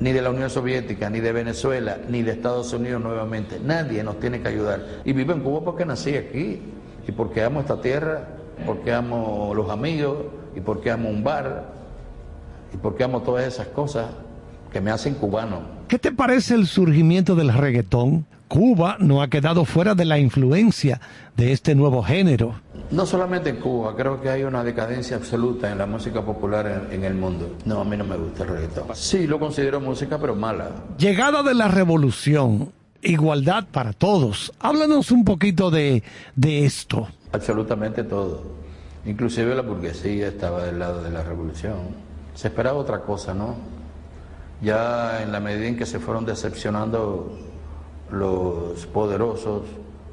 ni de la Unión Soviética, ni de Venezuela, ni de Estados Unidos nuevamente. Nadie nos tiene que ayudar. Y vivo en Cuba porque nací aquí, y porque amo esta tierra, porque amo los amigos, y porque amo un bar, y porque amo todas esas cosas que me hacen cubano. ¿Qué te parece el surgimiento del reggaetón? Cuba no ha quedado fuera de la influencia de este nuevo género. No solamente en Cuba, creo que hay una decadencia absoluta en la música popular en, el mundo. No, a mí no me gusta el reggaetón. Sí, lo considero música, pero mala. Llegada de la revolución, igualdad para todos. Háblanos un poquito de, de esto. Absolutamente todo. Inclusive la burguesía estaba del lado de la revolución. Se esperaba otra cosa, ¿no? Ya en la medida en que se fueron decepcionando los poderosos,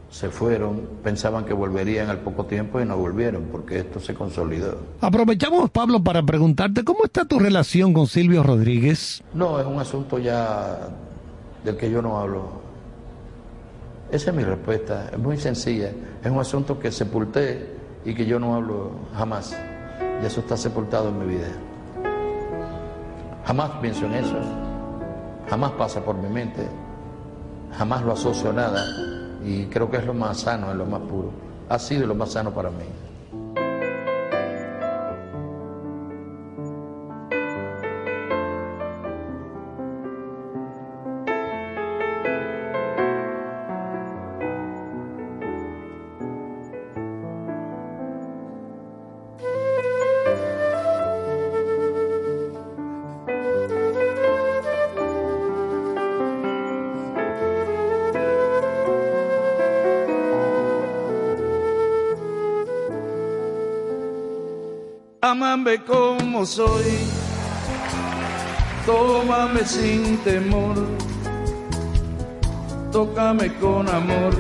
se fueron, pensaban que volverían al poco tiempo y no volvieron porque esto se consolidó. Aprovechamos, Pablo, para preguntarte cómo está tu relación con Silvio Rodríguez. No, es un asunto ya del que yo no hablo. Esa es mi respuesta, es muy sencilla. Es un asunto que sepulté y que yo no hablo jamás. Y eso está sepultado en mi vida. Jamás pienso en eso. Jamás pasa por mi mente. Jamás lo asocio a nada y creo que es lo más sano, es lo más puro. Ha sido lo más sano para mí. Amame como soy, tómame sin temor, tócame con amor.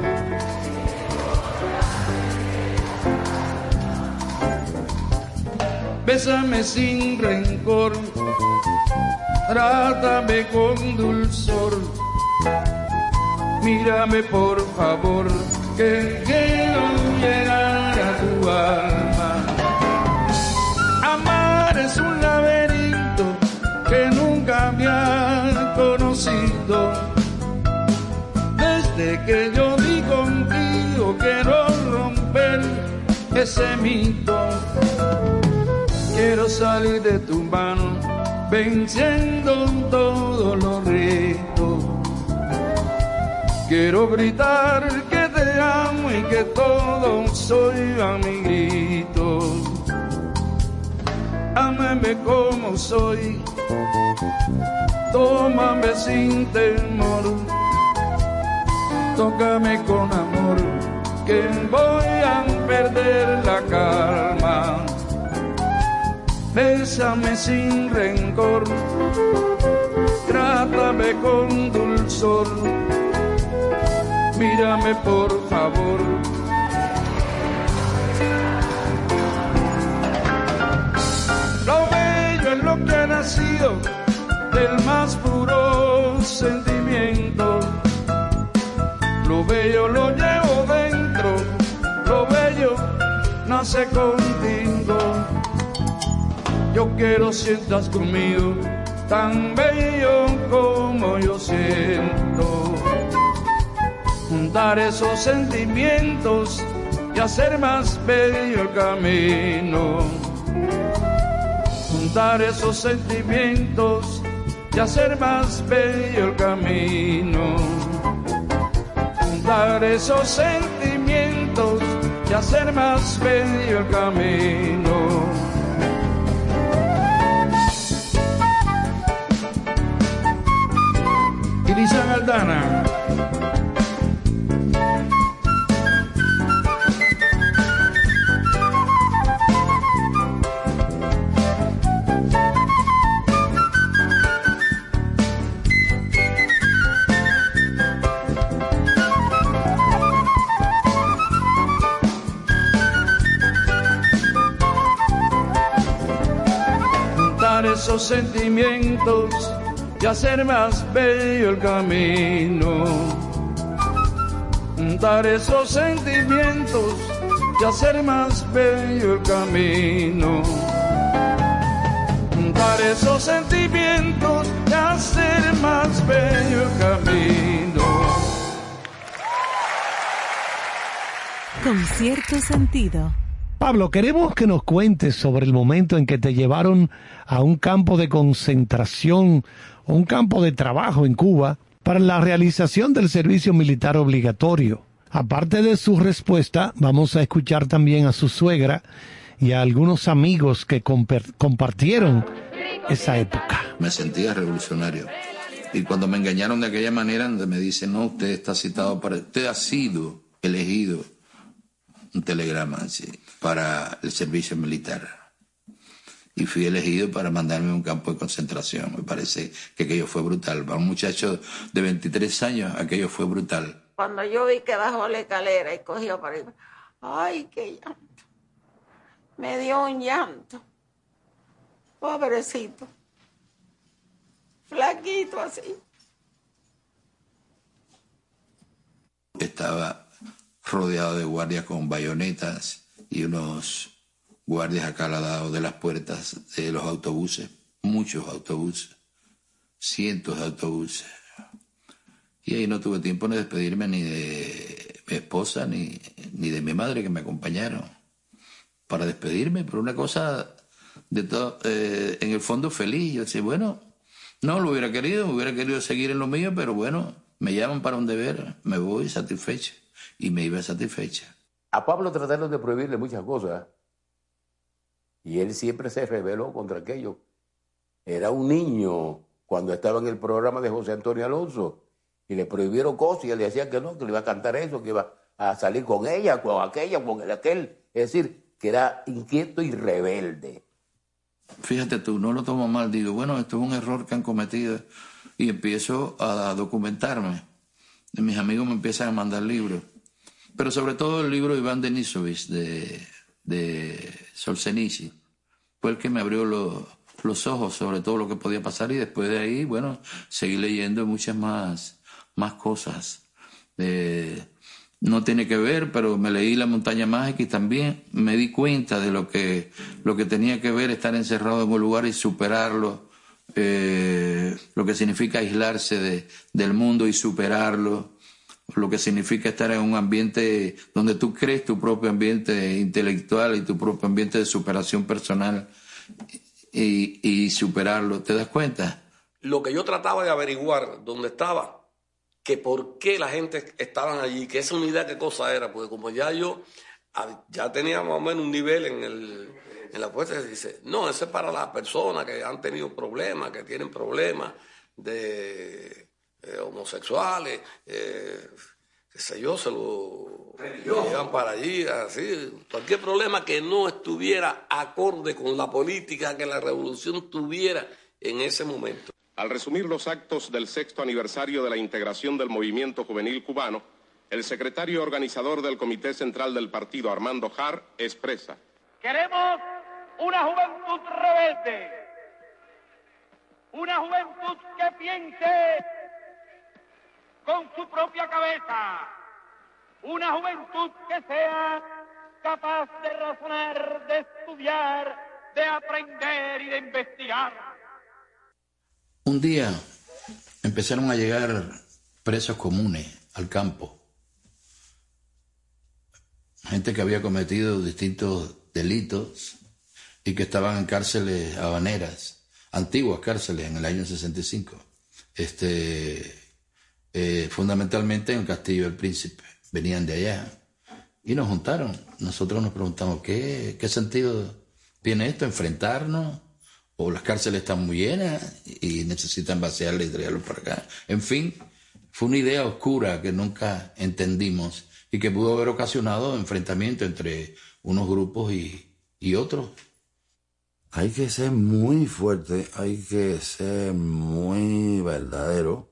Bésame sin rencor, trátame con dulzor, mírame por favor, que quiero llegar a tu alma. Es un laberinto que nunca me ha conocido. Desde que yo vi contigo quiero romper ese mito quiero salir de tu mano, venciendo todos los retos. Quiero gritar que te amo y que todo soy amiguito. Como soy, tómame sin temor, tócame con amor, que voy a perder la calma. Bésame sin rencor, trátame con dulzor, mírame por favor. Del más puro sentimiento. Lo bello lo llevo dentro, lo bello nace contigo yo quiero sientas conmigo, tan bello como yo siento. Juntar esos sentimientos y hacer más bello el camino. Juntar esos sentimientos y hacer más bello el camino. Juntar esos sentimientos y hacer más bello el camino Elisa Aldana. Sentimientos y hacer más bello el camino. Dar esos sentimientos y hacer más bello el camino. Dar esos sentimientos y hacer más bello el camino. Con cierto sentido. Pablo, queremos que nos cuentes sobre el momento en que te llevaron a un campo de concentración un campo de trabajo en Cuba para la realización del servicio militar obligatorio. Aparte de su respuesta, vamos a escuchar también a su suegra y a algunos amigos que compartieron esa época. Me sentía revolucionario. Y cuando me engañaron de aquella manera, me dicen, no, usted está citado para, usted ha sido elegido, un telegrama, para el servicio militar y fui elegido para mandarme a un campo de concentración. Me parece que aquello fue brutal. Para un muchacho de 23 años, aquello fue brutal. Cuando yo vi que bajó la escalera y cogió para arriba, ¡ay, qué llanto! Me dio un llanto. Pobrecito. Flaquito así. Estaba rodeado de guardias con bayonetas y unos guardias acá de las puertas de los autobuses, muchos autobuses, cientos de autobuses. Y ahí no tuve tiempo de despedirme ni de mi esposa ni, ni de mi madre que me acompañaron para despedirme, pero una cosa de todo, eh, en el fondo feliz. Yo decía, bueno, no lo hubiera querido, hubiera querido seguir en lo mío, pero bueno, me llaman para un deber, me voy satisfecha. Y me iba satisfecha. A Pablo trataron de prohibirle muchas cosas. Y él siempre se rebeló contra aquello. Era un niño cuando estaba en el programa de José Antonio Alonso y le prohibieron cosas y él decía que no, que le iba a cantar eso, que iba a salir con ella, con aquella, con aquel. Es decir, que era inquieto y rebelde. fíjate tú, no lo tomo mal, digo, bueno, esto es un error que han cometido y empiezo a documentarme. Mis amigos me empiezan a mandar libros, pero sobre todo el libro Iván Denisovich de, de Solzhenitsyn, fue el que me abrió los, ojos sobre todo lo que podía pasar y después de ahí, bueno, seguí leyendo muchas más, más cosas. Eh, no tiene que ver, pero me leí La montaña mágica y también me di cuenta de lo que, lo que tenía que ver estar encerrado en un lugar y superarlo, eh, lo que significa aislarse de, del mundo y superarlo, lo que significa estar en un ambiente donde tú crees tu propio ambiente intelectual y tu propio ambiente de superación personal y, superarlo. ¿Te das cuenta? Lo que yo trataba de averiguar dónde estaba que por qué la gente estaban allí, que esa unidad qué cosa era, porque como ya yo ya tenía más o menos un nivel en, el, en la puesta, dice, no, eso es para las personas que han tenido problemas, que tienen problemas de eh, homosexuales, eh, qué sé yo, se lo llevan para allí, así, cualquier problema que no estuviera acorde con la política que la revolución tuviera en ese momento. Al resumir los actos del sexto aniversario de la integración del movimiento juvenil cubano, el secretario organizador del Comité Central del Partido, Armando Jar, expresa. Queremos una juventud rebelde, una juventud que piense con su propia cabeza, una juventud que sea capaz de razonar, de estudiar, de aprender y de investigar. Un día empezaron a llegar presos comunes al campo, gente que había cometido distintos delitos y que estaban en cárceles habaneras, antiguas cárceles en el año 65, este, eh, fundamentalmente en Castillo del Príncipe, venían de allá y nos juntaron. Nosotros nos preguntamos, ¿qué, qué sentido tiene esto? ¿Enfrentarnos? o las cárceles están muy llenas y necesitan vaciarle y traerlo para acá. En fin, fue una idea oscura que nunca entendimos y que pudo haber ocasionado enfrentamiento entre unos grupos y, y otros. Hay que ser muy fuerte, hay que ser muy verdadero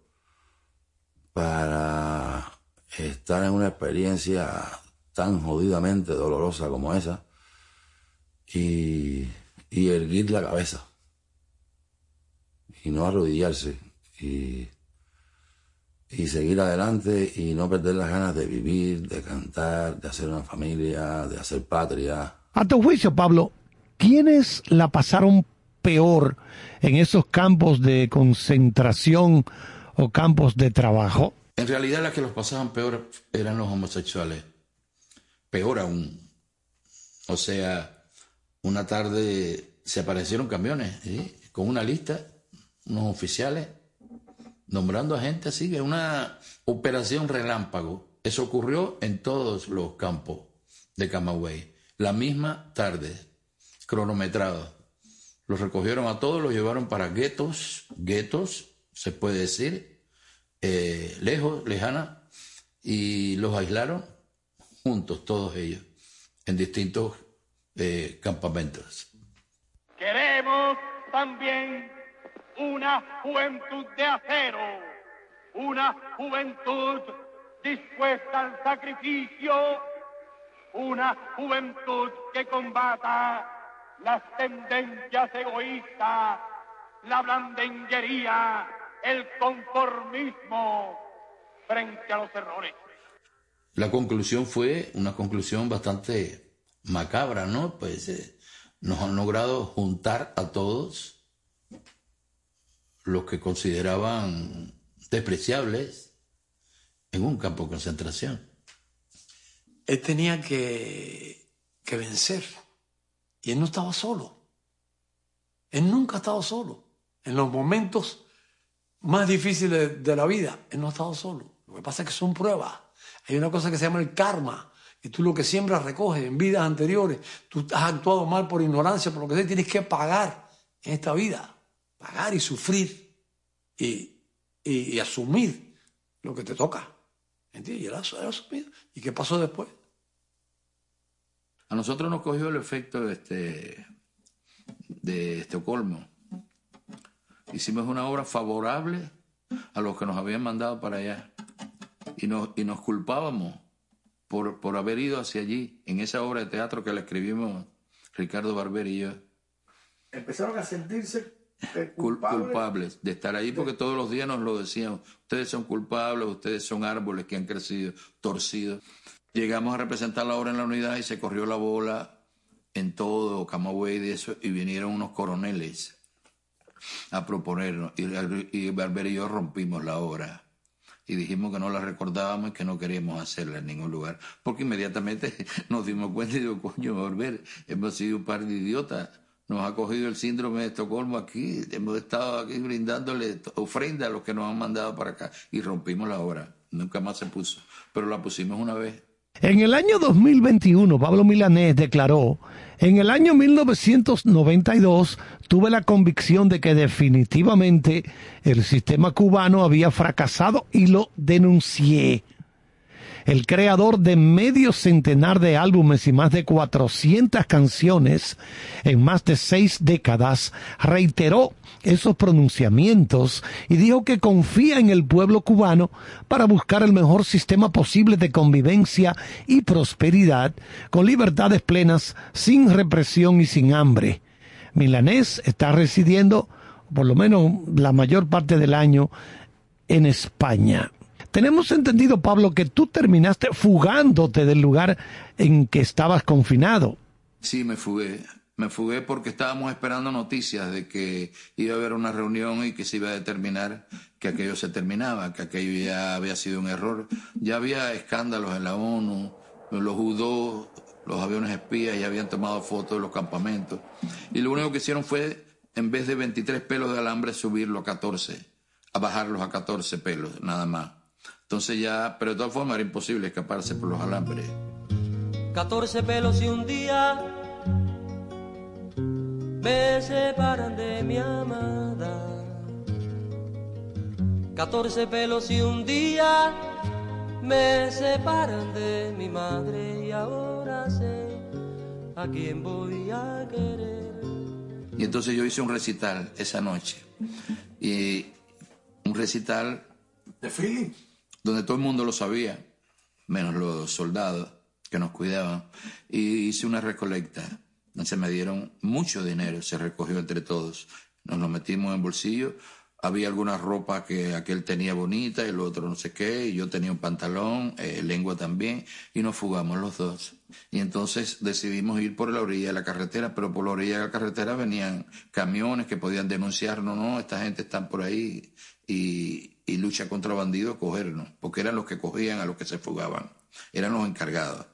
para estar en una experiencia tan jodidamente dolorosa como esa y, erguir la cabeza y no arrodillarse y, y seguir adelante y no perder las ganas de vivir, de cantar, de hacer una familia, de hacer patria. A tu juicio, Pablo, ¿quiénes la pasaron peor en esos campos de concentración o campos de trabajo? En realidad las que los pasaban peor eran los homosexuales. Peor aún. O sea, una tarde se aparecieron camiones con una lista unos oficiales nombrando a gente así, es una operación relámpago. Eso ocurrió en todos los campos de Camagüey. La misma tarde, cronometrado. Los recogieron a todos, los llevaron para guetos, guetos, se puede decir, eh, lejos, lejana, y los aislaron juntos, todos ellos, en distintos eh, campamentos. Queremos también una juventud de acero, una juventud dispuesta al sacrificio, una juventud que combata las tendencias egoístas, la blandenguería, el conformismo frente a los errores. La conclusión fue una conclusión bastante macabra, ¿no? Pues eh, nos han logrado juntar a todos los que consideraban despreciables en un campo de concentración. Él tenía que, que vencer y él no estaba solo. Él nunca ha estado solo. En los momentos más difíciles de la vida, él no ha estado solo. Lo que pasa es que son pruebas. Hay una cosa que se llama el karma, y tú lo que siempre recoges en vidas anteriores. Tú has actuado mal por ignorancia, por lo que sea, tienes que pagar en esta vida pagar y sufrir y, asumir lo que te toca. ¿Entiendes? Y él ha asumido. ¿Y qué pasó después? A nosotros nos cogió el efecto este, de Estocolmo. Hicimos una obra favorable a los que nos habían mandado para allá y nos, y nos culpábamos por, por haber ido hacia allí, en esa obra de teatro que le escribimos Ricardo Barber y yo. Empezaron a sentirse culpables. culpables de estar ahí porque todos los días nos lo decían, ustedes son culpables, ustedes son árboles que han crecido, torcidos. Llegamos a representar la obra en la unidad y se corrió la bola en todo Camagüey y eso, y vinieron unos coroneles a proponernos, y, y y yo rompimos la obra y dijimos que no la recordábamos y que no queríamos hacerla en ningún lugar. Porque inmediatamente <laughs> nos dimos cuenta y digo, coño, volver, hemos sido un par de idiotas. Nos ha cogido el síndrome de Estocolmo aquí, hemos estado aquí brindándole ofrenda a los que nos han mandado para acá y rompimos la obra. Nunca más se puso, pero la pusimos una vez. En el año 2021, Pablo Milanés declaró en el año 1992 tuve la convicción de que definitivamente el sistema cubano había fracasado y lo denuncié el creador de medio centenar de álbumes y más de 400 canciones en más de seis décadas, reiteró esos pronunciamientos y dijo que confía en el pueblo cubano para buscar el mejor sistema posible de convivencia y prosperidad, con libertades plenas, sin represión y sin hambre. Milanés está residiendo por lo menos la mayor parte del año en España. Tenemos entendido, Pablo, que tú terminaste fugándote del lugar en que estabas confinado. Sí, me fugué. Me fugué porque estábamos esperando noticias de que iba a haber una reunión y que se iba a determinar que aquello se terminaba, que aquello ya había sido un error. Ya había escándalos en la ONU, los UDO, los aviones espías ya habían tomado fotos de los campamentos. Y lo único que hicieron fue, en vez de 23 pelos de alambre, subirlo a 14, a bajarlos a 14 pelos, nada más. Entonces ya, pero de todas formas era imposible escaparse por los alambres. 14 pelos y un día me separan de mi amada. 14 pelos y un día me separan de mi madre y ahora sé a quién voy a querer. Y entonces yo hice un recital esa noche. Y un recital... ¿De feeling? Donde todo el mundo lo sabía, menos los soldados que nos cuidaban, y hice una recolecta. Entonces me dieron mucho dinero, se recogió entre todos. Nos lo metimos en bolsillo. Había alguna ropa que aquel tenía bonita, el otro no sé qué, y yo tenía un pantalón, eh, lengua también, y nos fugamos los dos. Y entonces decidimos ir por la orilla de la carretera, pero por la orilla de la carretera venían camiones que podían denunciar, no, no, esta gente está por ahí, y, y lucha contra bandidos cogernos, porque eran los que cogían a los que se fugaban, eran los encargados.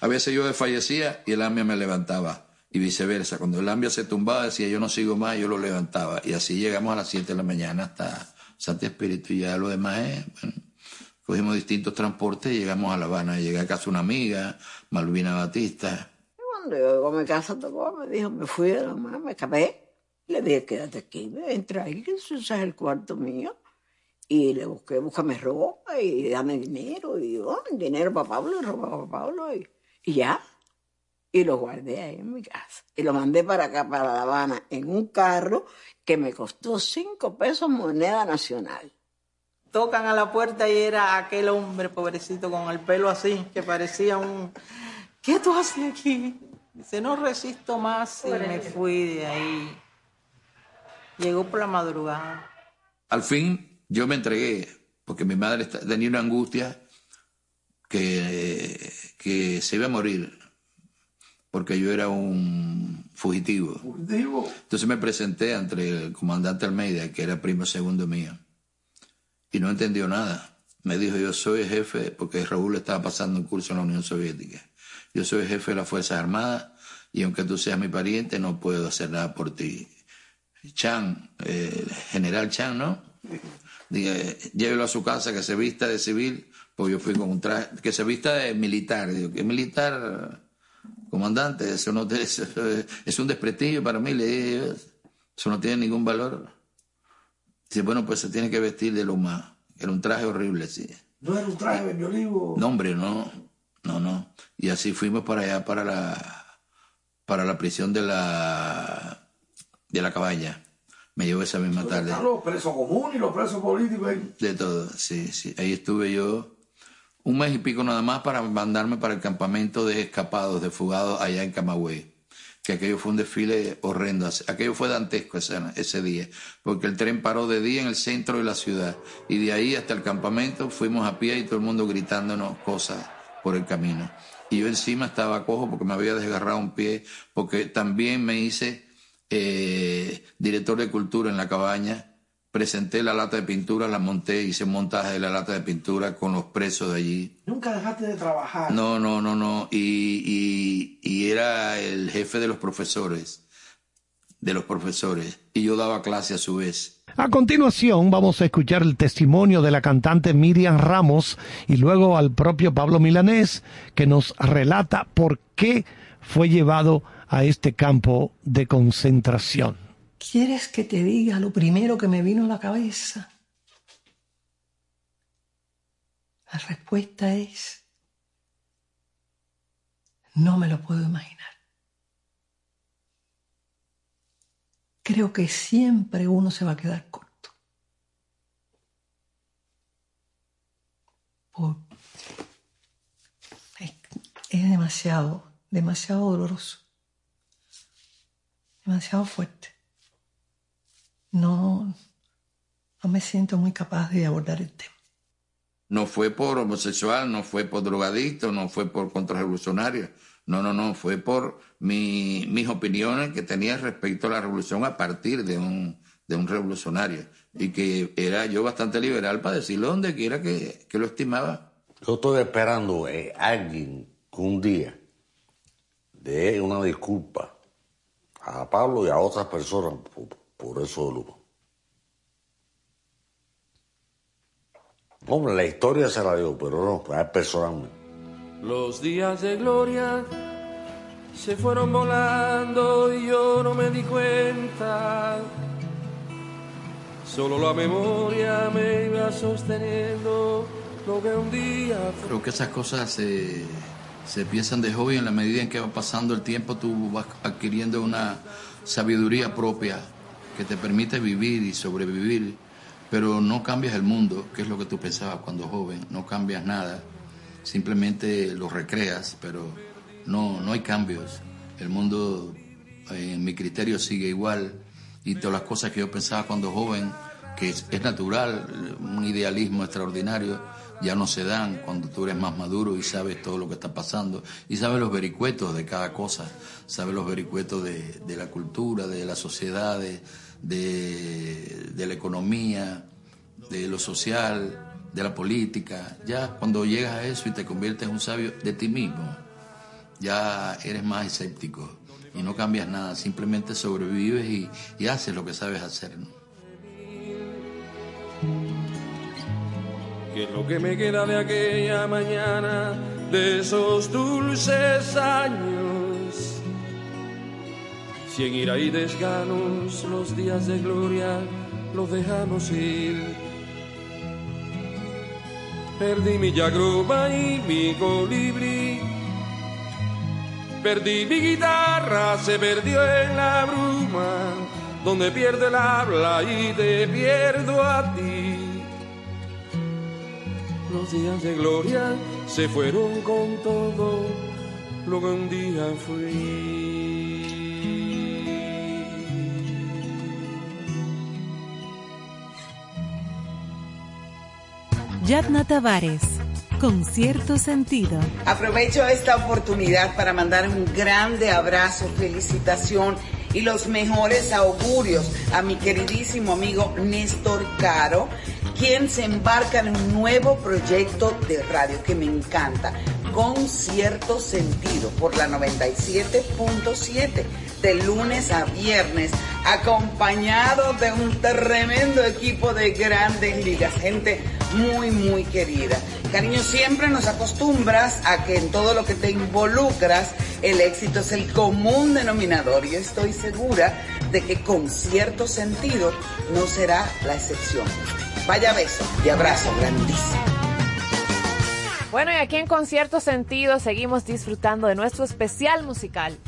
A veces yo desfallecía y el AMIA me levantaba, y viceversa. Cuando el AMIA se tumbaba, decía yo no sigo más, yo lo levantaba. Y así llegamos a las 7 de la mañana hasta Santi Espíritu y ya lo demás es, cogimos distintos transportes y llegamos a La Habana. Llegué a casa una amiga, Malvina Batista. cuando yo llegó a mi casa, tocó, me dijo, me fui de la mano, me escapé. Le dije, quédate aquí, entra ahí, que ese es el cuarto mío. Y le busqué, búscame ropa y dame dinero. Y yo, oh, dinero para Pablo, ropa para Pablo. Y, y, ya. Y lo guardé ahí en mi casa. Y lo mandé para acá, para La Habana, en un carro que me costó cinco pesos moneda nacional. Tocan a la puerta y era aquel hombre pobrecito con el pelo así, que parecía un... ¿Qué tú haces aquí? Dice, no resisto más y me fui de ahí. Llegó por la madrugada. Al fin yo me entregué, porque mi madre tenía una angustia que, que se iba a morir, porque yo era un fugitivo. ¿Fugitivo? Entonces me presenté ante el comandante Almeida, que era primo segundo mío, y no entendió nada. Me dijo, yo soy jefe, porque Raúl estaba pasando un curso en la Unión Soviética. Yo soy jefe de las Fuerzas Armadas y aunque tú seas mi pariente, no puedo hacer nada por ti. Chan, eh, general Chan, ¿no? Dije, llévelo a su casa, que se vista de civil, pues yo fui con un traje, que se vista de militar. Digo, ¿qué militar? Comandante, eso no <laughs> es un desprestigio para mí, le dije, eso no tiene ningún valor. Dice, bueno, pues se tiene que vestir de lo más. Era un traje horrible, sí. ¿No era un traje de olivo? No, hombre, no. No, no. Y así fuimos para allá, para la, para la prisión de la de la cabaña. Me llevó esa misma tarde. los presos comunes y los presos políticos De todo, sí, sí. Ahí estuve yo un mes y pico nada más para mandarme para el campamento de escapados, de fugados allá en Camagüey. Que aquello fue un desfile horrendo. Aquello fue dantesco ese, ese día, porque el tren paró de día en el centro de la ciudad. Y de ahí hasta el campamento fuimos a pie y todo el mundo gritándonos cosas por el camino. Y yo encima estaba cojo porque me había desgarrado un pie, porque también me hice eh, director de cultura en la cabaña. Presenté la lata de pintura, la monté, hice un montaje de la lata de pintura con los presos de allí. ¿Nunca dejaste de trabajar? No, no, no, no. Y, y era el jefe de los profesores, de los profesores. Y yo daba clase a su vez. A continuación vamos a escuchar el testimonio de la cantante Miriam Ramos y luego al propio Pablo Milanés que nos relata por qué fue llevado a este campo de concentración. ¿Quieres que te diga lo primero que me vino a la cabeza? La respuesta es, no me lo puedo imaginar. Creo que siempre uno se va a quedar corto. es demasiado, demasiado doloroso demasiado fuerte. No, no me siento muy capaz de abordar el tema. No fue por homosexual, no fue por drogadicto, no fue por contrarrevolucionario. No, no, no, fue por mi, mis opiniones que tenía respecto a la revolución a partir de un, de un revolucionario. Y que era yo bastante liberal para decirlo donde quiera que, que lo estimaba. Yo estoy esperando eh, alguien que un día dé una disculpa a Pablo y a otras personas por, eso de Lupo. Hombre, la historia se la dio, pero no, es personal. Los días de gloria se fueron volando y yo no me di cuenta. Solo la memoria me iba sosteniendo lo que un día... Creo que esas cosas se se piensan de joven en la medida en que va pasando el tiempo tú vas adquiriendo una sabiduría propia que te permite vivir y sobrevivir, pero no cambias el mundo, que es lo que tú pensabas cuando joven, no cambias nada, simplemente lo recreas, pero no, no hay cambios. El mundo, en mi criterio, sigue igual y todas las cosas que yo pensaba cuando joven, que es natural, un idealismo extraordinario, ya no se dan cuando tú eres más maduro y sabes todo lo que está pasando y sabes los vericuetos de cada cosa, sabes los vericuetos de, la cultura, de la sociedad, de, de, la economía, de lo social, de la política. Ya cuando llegas a eso y te conviertes en un sabio de ti mismo, ya eres más escéptico y no cambias nada, simplemente sobrevives y, y haces lo que sabes hacer. Que lo que me queda de aquella mañana, de esos dulces años. Si en ira y desganos los días de gloria los dejamos ir. Perdí mi yagroba y mi colibrí. Perdí mi guitarra, se perdió en la bruma, donde pierde el habla y te pierdo a ti los días de gloria se fueron con todo lo que un día fui. Yadna Tavares, con cierto sentido. Aprovecho esta oportunidad para mandar un grande abrazo, felicitación y los mejores augurios a mi queridísimo amigo Néstor Caro quien se embarca en un nuevo proyecto de radio que me encanta, con cierto sentido, por la 97.7, de lunes a viernes, acompañado de un tremendo equipo de grandes ligas, gente muy, muy querida. Cariño, siempre nos acostumbras a que en todo lo que te involucras, el éxito es el común denominador y estoy segura de que con cierto sentido no será la excepción. Vaya beso y abrazo grandísimo. Bueno, y aquí en Concierto Sentido seguimos disfrutando de nuestro especial musical.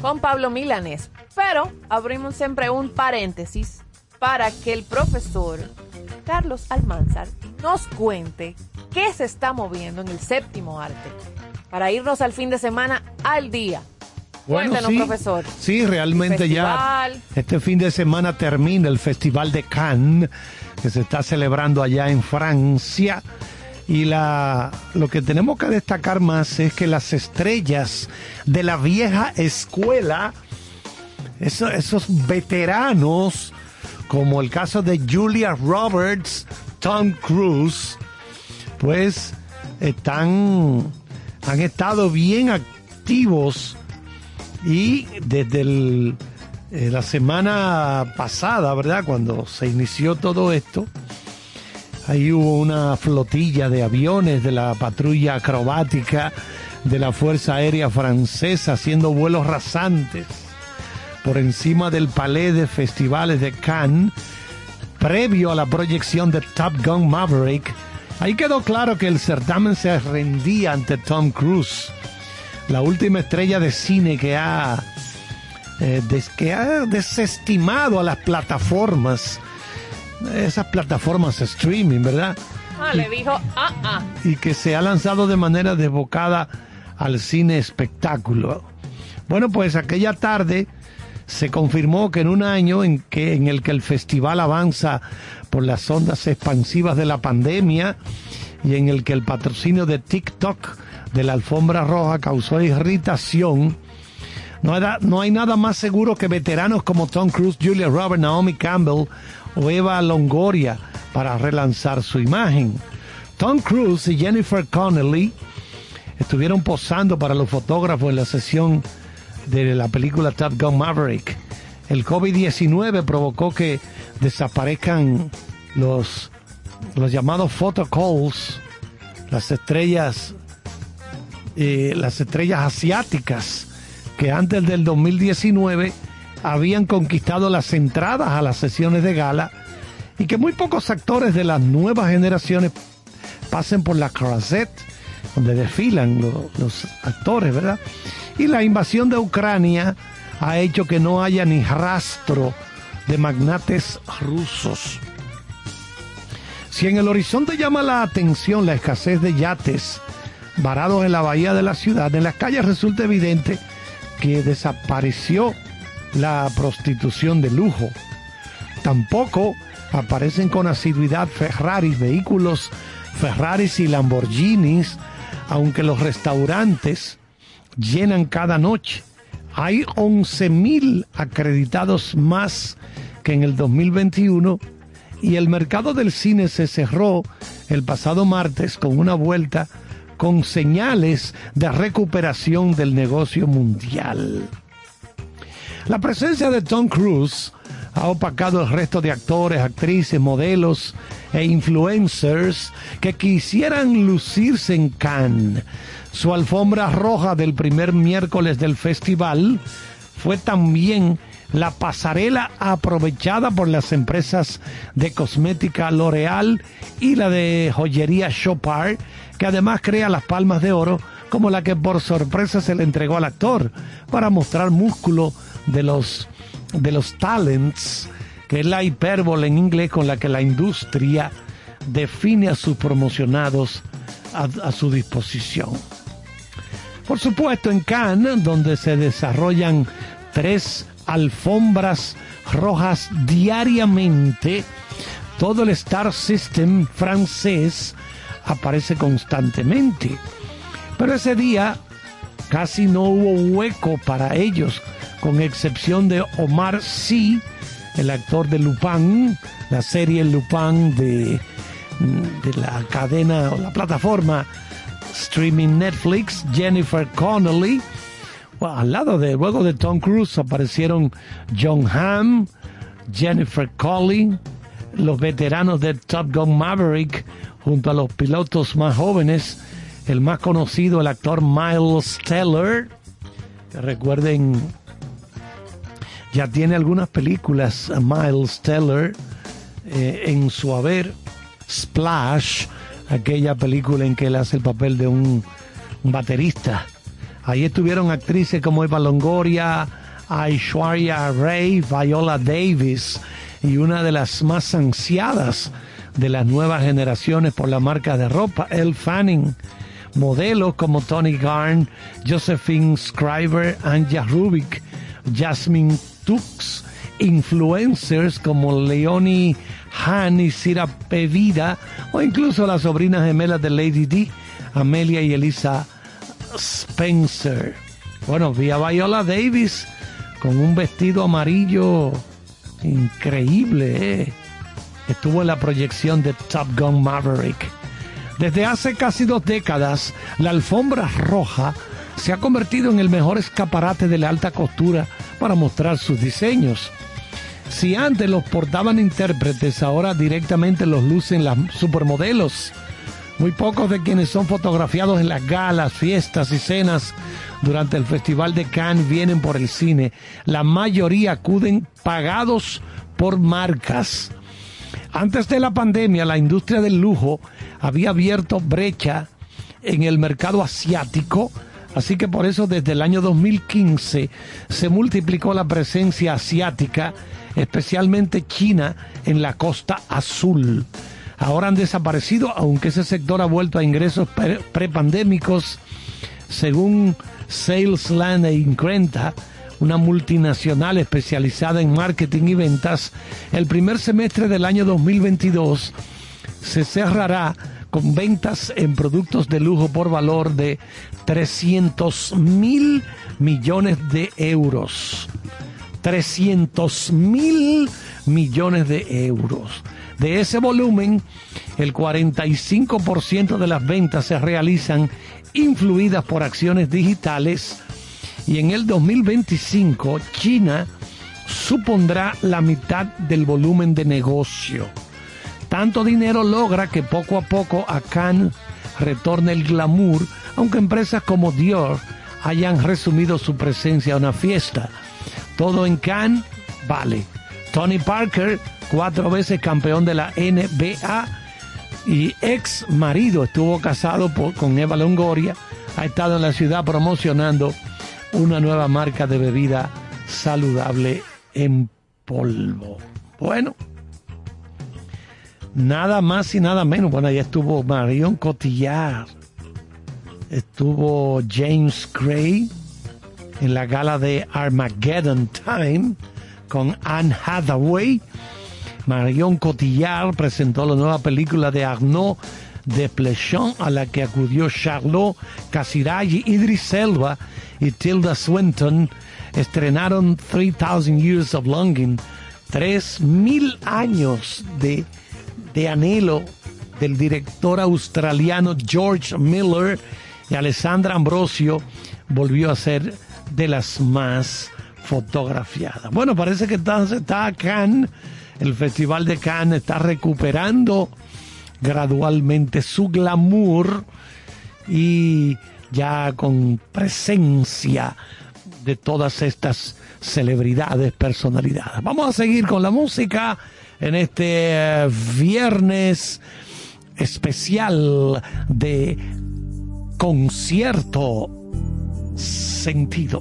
con Pablo Milanés. Pero abrimos siempre un paréntesis para que el profesor Carlos Almanzar nos cuente qué se está moviendo en el séptimo arte para irnos al fin de semana al día. Bueno, Cuéntenos, sí, profesor. Sí, realmente ya este fin de semana termina el Festival de Cannes que se está celebrando allá en Francia. Y la, lo que tenemos que destacar más es que las estrellas de la vieja escuela, esos, esos veteranos, como el caso de Julia Roberts, Tom Cruise, pues están, han estado bien activos y desde eh, la semana pasada, ¿verdad? Cuando se inició todo esto, ahí hubo una flotilla de aviones de la patrulla acrobática de la Fuerza Aérea Francesa haciendo vuelos rasantes por encima del Palais de Festivales de Cannes, previo a la proyección de Top Gun Maverick. Ahí quedó claro que el certamen se rendía ante Tom Cruise, la última estrella de cine que ha eh, que ha desestimado a las plataformas, esas plataformas streaming, ¿verdad? Ah, le dijo, ah, ah. Y que se ha lanzado de manera desbocada al cine espectáculo. Bueno, pues aquella tarde se confirmó que en un año en, que, en el que el festival avanza por las ondas expansivas de la pandemia y en el que el patrocinio de TikTok de la alfombra roja causó irritación, no, hay nada más seguro que veteranos como Tom Cruise, Julia Roberts, Naomi Campbell o Eva Longoria para relanzar su imagen. Tom Cruise y Jennifer Connelly estuvieron posando para los fotógrafos en la sesión de la película Top Gun Maverick. El COVID-19 provocó que desaparezcan los, los llamados photocalls, las estrellas, eh, las estrellas asiáticas que antes del 2019 habían conquistado las entradas a las sesiones de gala y que muy pocos actores de las nuevas generaciones pasen por la Crozet, donde desfilan los, actores, ¿verdad? Y la invasión de Ucrania ha hecho que no haya ni rastro de magnates rusos. Si en el horizonte llama la atención la escasez de yates varados en la bahía de la ciudad, en las calles resulta evidente que desapareció la prostitución de lujo. Tampoco aparecen con asiduidad Ferraris, vehículos Ferraris y Lamborghinis, aunque los restaurantes llenan cada noche. Hay 11.000 acreditados más que en el 2021 y el mercado del cine se cerró el pasado martes con una vuelta con señales de recuperación del negocio mundial. La presencia de Tom Cruise ha opacado el resto de actores, actrices, modelos e influencers que quisieran lucirse en Cannes. Su alfombra roja del primer miércoles del festival fue también la pasarela aprovechada por las empresas de cosmética L'Oreal y la de joyería Chopard que además crea las palmas de oro como la que por sorpresa se le entregó al actor para mostrar músculo de los, de los talents, que es la hipérbole en inglés con la que la industria define a sus promocionados a, su disposición. Por supuesto, en Cannes, donde se desarrollan tres alfombras rojas diariamente, todo el Star System francés aparece constantemente. Pero ese día casi no hubo hueco para ellos, con excepción de Omar Sy, el actor de Lupin, la serie Lupin de, de la cadena o la plataforma streaming Netflix, Jennifer Connelly. al lado de, luego de Tom Cruise aparecieron John Hamm, Jennifer Collin, los veteranos de Top Gun Maverick, junto a los pilotos más jóvenes, el más conocido, el actor Miles Teller, recuerden, ya tiene algunas películas, Miles Teller, eh, en su haber, Splash, aquella película en que él hace el papel de un, baterista Ahí estuvieron actrices como Eva Longoria, Aishwarya Ray, Viola Davis y una de las más ansiadas de las nuevas generaciones por la marca de ropa, Elle Fanning. Modelos como Tony Garn, Josephine Scriber, Anja Rubik, Jasmine Tux, influencers como Leonie Han y Cira Pevida, o incluso las sobrinas gemelas de Lady D, Amelia y Elisa Spencer. Bueno, vi a Viola Davis con un vestido amarillo increíble. ¿eh? Estuvo en la proyección de Top Gun Maverick. Desde hace casi dos décadas, la alfombra roja se ha convertido en el mejor escaparate de la alta costura para mostrar sus diseños. Si antes los portaban intérpretes, ahora directamente los lucen las supermodelos. Muy pocos de quienes son fotografiados en las galas, fiestas y cenas durante el Festival de Cannes vienen por el cine. La mayoría acuden pagados por marcas. Antes de la pandemia, la industria del lujo había abierto brecha en el mercado asiático, así que por eso desde el año 2015 se multiplicó la presencia asiática, especialmente China, en la costa azul. Ahora han desaparecido, aunque ese sector ha vuelto a ingresos prepandémicos, según Salesland e una multinacional especializada en marketing y ventas, el primer semestre del año 2022 se cerrará con ventas en productos de lujo por valor de 300 mil millones de euros. 300 mil millones de euros. De ese volumen, el 45% de las ventas se realizan influidas por acciones digitales y en el 2025 China supondrá la mitad del volumen de negocio. Tanto dinero logra que poco a poco a Cannes retorne el glamour, aunque empresas como Dior hayan resumido su presencia a una fiesta. Todo en Cannes vale. Tony Parker cuatro veces campeón de la NBA y ex marido, estuvo casado con Eva Longoria, ha estado en la ciudad promocionando una nueva marca de bebida saludable en polvo. Bueno, nada más y nada menos. Bueno, ya estuvo Marion Cotillard, estuvo James Gray en la gala de Armageddon Time con Anne Hathaway Marion Cotillard presentó la nueva película de Arnaud de Plechon a la que acudió Charlot Casiraghi, Idris Elba y Tilda Swinton. Estrenaron 3000 Years of Longing, 3000 años de, de anhelo del director australiano George Miller y Alessandra Ambrosio volvió a ser de las más fotografiadas. Bueno, parece que está, en el Festival de Cannes está recuperando gradualmente su glamour y ya con presencia de todas estas celebridades, personalidades. Vamos a seguir con la música en este eh, viernes especial de concierto sentido.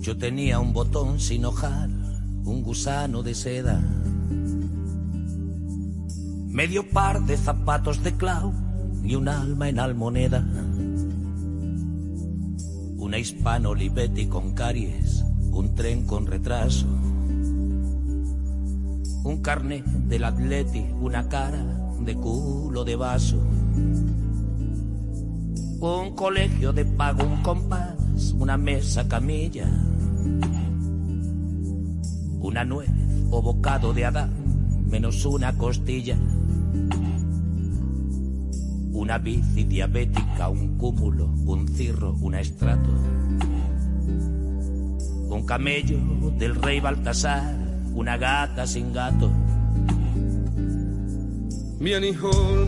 Yo tenía un botón sin hojar, un gusano de seda, medio par de zapatos de clau y un alma en almoneda. Una hispano Olivetti con caries, un tren con retraso, un carnet del atleti, una cara de culo de vaso, un colegio de pago, un compás, una mesa camilla una nuez o bocado de Adán, menos una costilla. Una bici diabética, un cúmulo, un cirro, un estrato. Un camello del rey Baltasar, una gata sin gato. Mi Annie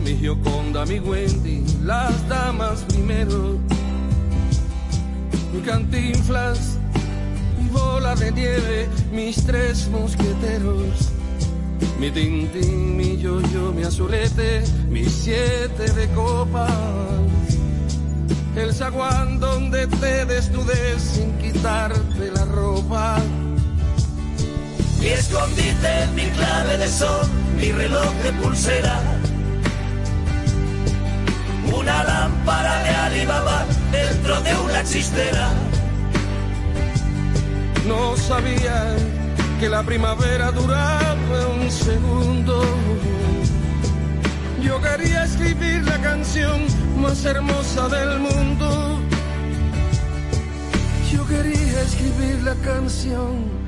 mi Gioconda, mi Wendy, las damas primero. Mi cantinflas bola de nieve, mis tres mosqueteros, mi tintín, mi yo-yo, mi azulete, mi siete de copas. El zaguán donde te desnudes sin quitarte la ropa. Mi escondite, mi clave de sol, mi reloj de pulsera. Una lámpara de Alibaba dentro de una chistera. No sabía que la primavera duraba un segundo. Yo quería escribir la canción más hermosa del mundo. Yo quería escribir la canción.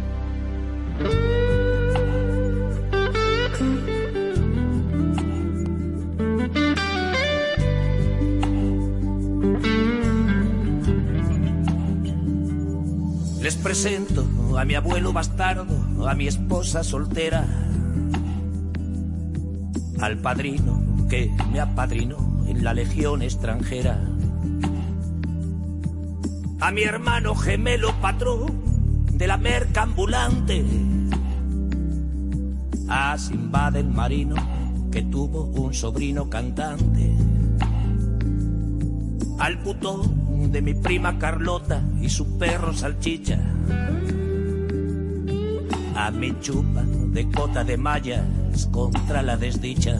Les presento a mi abuelo bastardo, a mi esposa soltera, al padrino que me apadrinó en la legión extranjera, a mi hermano gemelo patrón de la merca ambulante, a Simba del marino que tuvo un sobrino cantante, al putón de mi prima Carlota y su perro salchicha a mi chupa de cota de mallas contra la desdicha.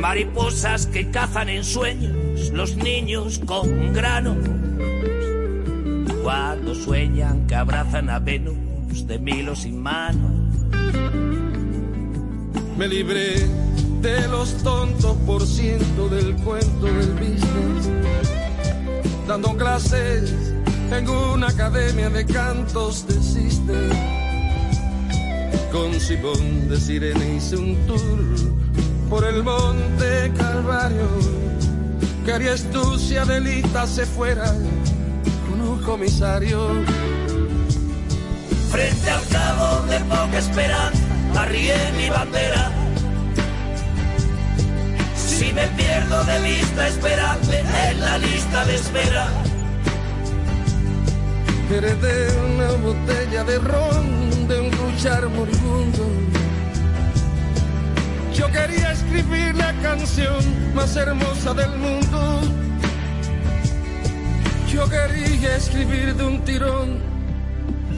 Mariposas que cazan en sueños los niños con grano. Cuando sueñan que abrazan a Venus de milos sin manos. Me libré de los tontos por ciento del cuento del business. Dando clases en una academia de cantos de Sister. Con Simón de Sirene hice un tour por el monte Calvario. Que harías tú si Adelita se fuera comisario? Frente al cabo de poca esperanza, arrié mi bandera. Si me pierdo de vista, esperadme en la lista de espera heredé una botella de ron de un cuchar moribundo. Yo quería escribir la canción más hermosa del mundo. Yo quería escribir de un tirón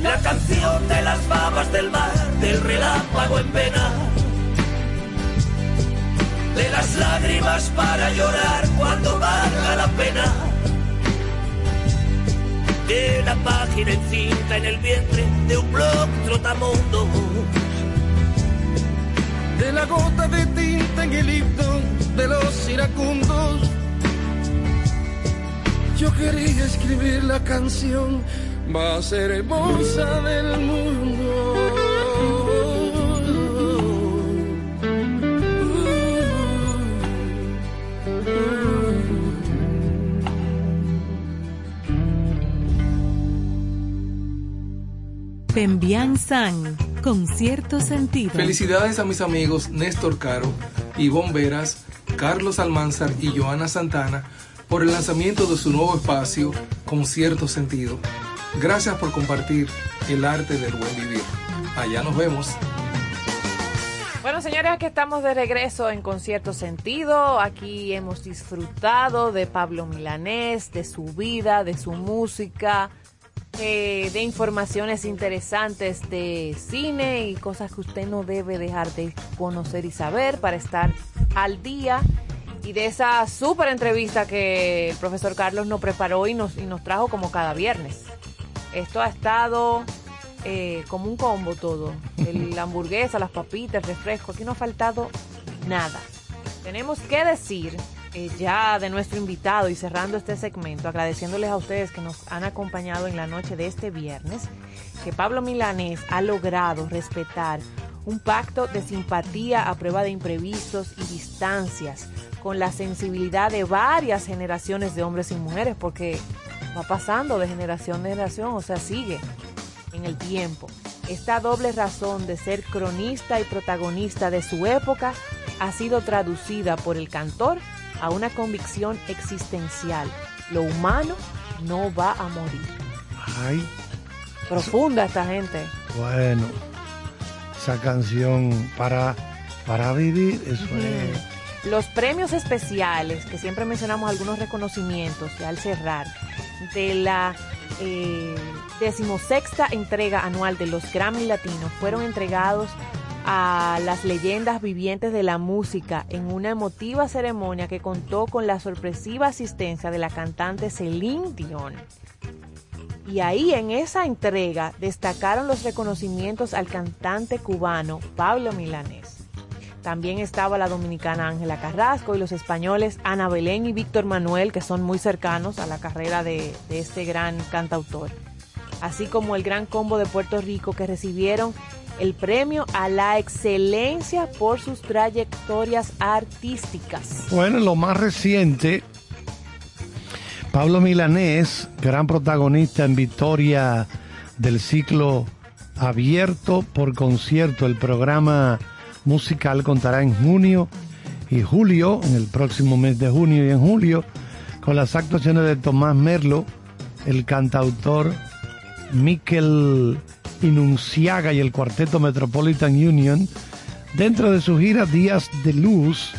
la canción de las babas del mar, del relámpago en pena, de las lágrimas para llorar cuando valga la pena de la página encinta en el vientre de un blog trotamundo. De la gota de tinta en el himno de los iracundos. Yo quería escribir la canción más hermosa del mundo. Pembian San, con cierto sentido. Felicidades a mis amigos Néstor Caro, Ivonne Veras, Carlos Almanzar y Joana Santana por el lanzamiento de su nuevo espacio, Con cierto sentido. Gracias por compartir el arte del buen vivir. Allá nos vemos. Bueno, señores, aquí estamos de regreso en Concierto Sentido. Aquí hemos disfrutado de Pablo Milanés, de su vida, de su música, eh, de informaciones interesantes de cine y cosas que usted no debe dejar de conocer y saber para estar al día. Y de esa súper entrevista que el profesor Carlos nos preparó y nos, y nos trajo como cada viernes. Esto ha estado eh, como un combo todo. la <laughs> hamburguesa, las papitas, el refresco. Aquí no ha faltado nada. Tenemos que decir eh, ya de nuestro invitado y cerrando este segmento, agradeciéndoles a ustedes que nos han acompañado en la noche de este viernes, que Pablo Milanés ha logrado respetar un pacto de simpatía a prueba de imprevistos y distancias con la sensibilidad de varias generaciones de hombres y mujeres, porque va pasando de generación en generación, o sea, sigue en el tiempo. Esta doble razón de ser cronista y protagonista de su época ha sido traducida por el cantor a una convicción existencial. Lo humano no va a morir. Ay. Profunda esta gente. Bueno. esa canción para, para vivir, eso es. Los premios especiales, que siempre mencionamos algunos reconocimientos, ya al cerrar, de la eh, decimosexta entrega anual de los Grammy Latinos, fueron entregados a las leyendas vivientes de la música en una emotiva ceremonia que contó con la sorpresiva asistencia de la cantante Celine Dion. Y ahí en esa entrega destacaron los reconocimientos al cantante cubano Pablo Milanés. También estaba la dominicana Ángela Carrasco y los españoles Ana Belén y Víctor Manuel, que son muy cercanos a la carrera de, este gran cantautor. Así como el gran combo de Puerto Rico que recibieron el premio a la excelencia por sus trayectorias artísticas. Bueno, lo más reciente, Pablo Milanés, gran protagonista en Victoria del ciclo abierto por concierto. El programa musical contará en junio y julio, en el próximo mes de junio y en julio, con las actuaciones de Tomás Merlo, el cantautor Miquel Inunciaga y el Cuarteto Metropolitan Union. Dentro de su gira Días de Luz,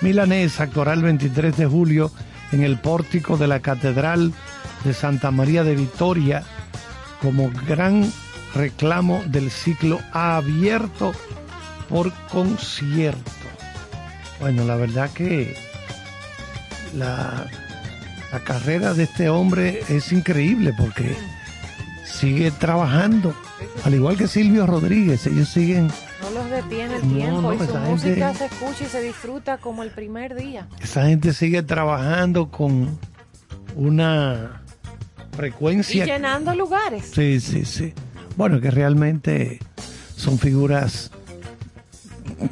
Milanés actuará el 23 de julio en el pórtico de la Catedral de Santa María de Vitoria como gran reclamo del ciclo abierto por concierto. Bueno, la verdad que la, la carrera de este hombre es increíble porque sigue trabajando al igual que Silvio Rodríguez, ellos siguen... No los detiene el tiempo y su música se escucha y se disfruta como el primer día. Esa gente sigue trabajando con una frecuencia... Y llenando lugares. Sí, sí, sí. Bueno, que realmente son figuras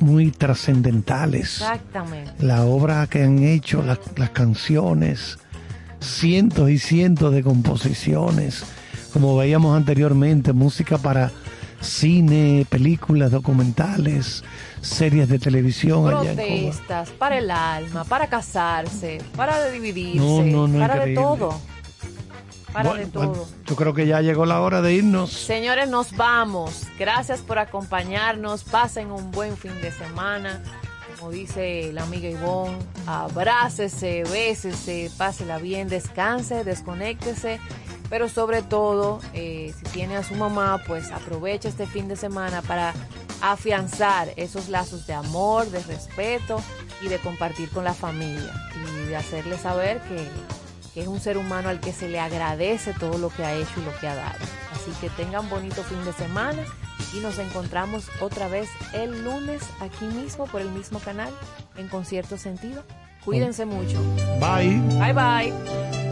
muy trascendentales. Exactamente. La obra que han hecho, las canciones, cientos y cientos de composiciones como veíamos anteriormente, música para cine, películas, documentales, series de televisión. Protestas, para el alma, para casarse, para dividirse, para de todo. Para de todo. yo creo que ya llegó la hora de irnos. Señores, nos vamos. Gracias por acompañarnos. Pasen un buen fin de semana. Como dice la amiga Ivonne, abrácese, bésese, pásela bien, descanse, desconéctese pero sobre todo, eh, si tiene a su mamá, pues aprovecha este fin de semana para afianzar esos lazos de amor, de respeto y de compartir con la familia y de hacerle saber que, que es un ser humano al que se le agradece todo lo que ha hecho y lo que ha dado. Así que tengan bonito fin de semana y nos encontramos otra vez el lunes aquí mismo por el mismo canal en Concierto Sentido. Cuídense mucho. Bye. Bye bye.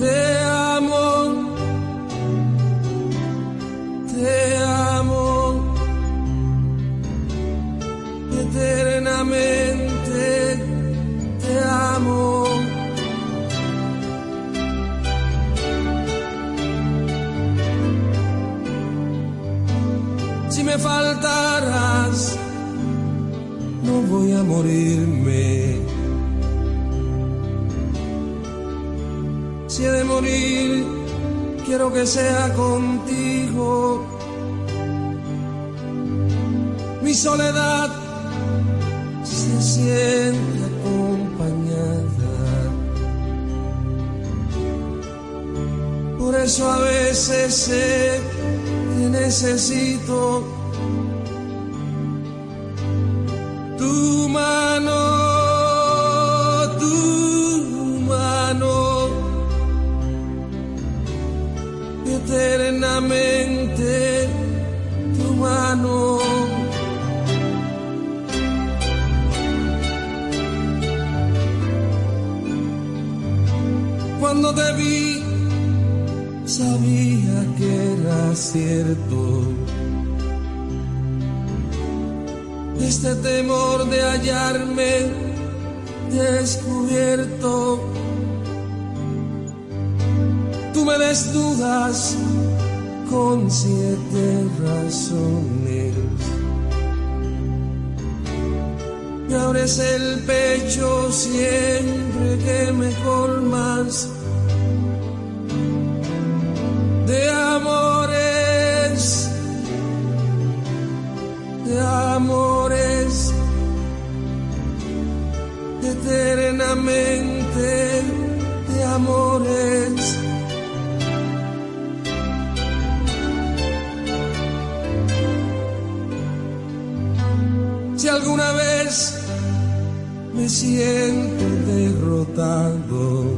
Te amo, te amo, eternamente te amo. Si me faltaras, no voy a morirme. Quiero que sea contigo. Mi soledad se siente acompañada. Por eso a veces sé que necesito tu mano. Cuando te vi, sabía que era cierto. Este temor de hallarme descubierto, tú me desnudas con siete razones. Me abres el pecho siempre que me colmas de amores, de amores, eternamente de amores. Alguna vez me siento derrotado,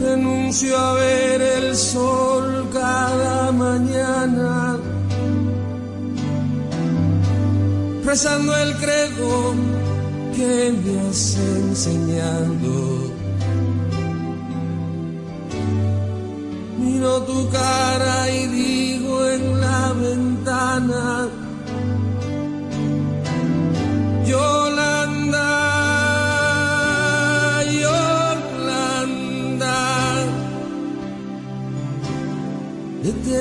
renuncio a ver el sol cada mañana, rezando el credo que me has enseñado. Miro tu cara y digo en la ventana,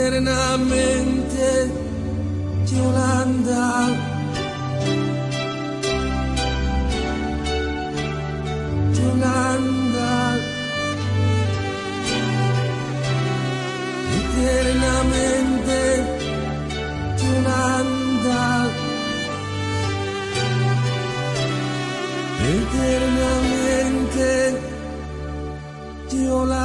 eternamente, Yolanda. Yolanda, eternamente, Yolanda. eternamente Yolanda.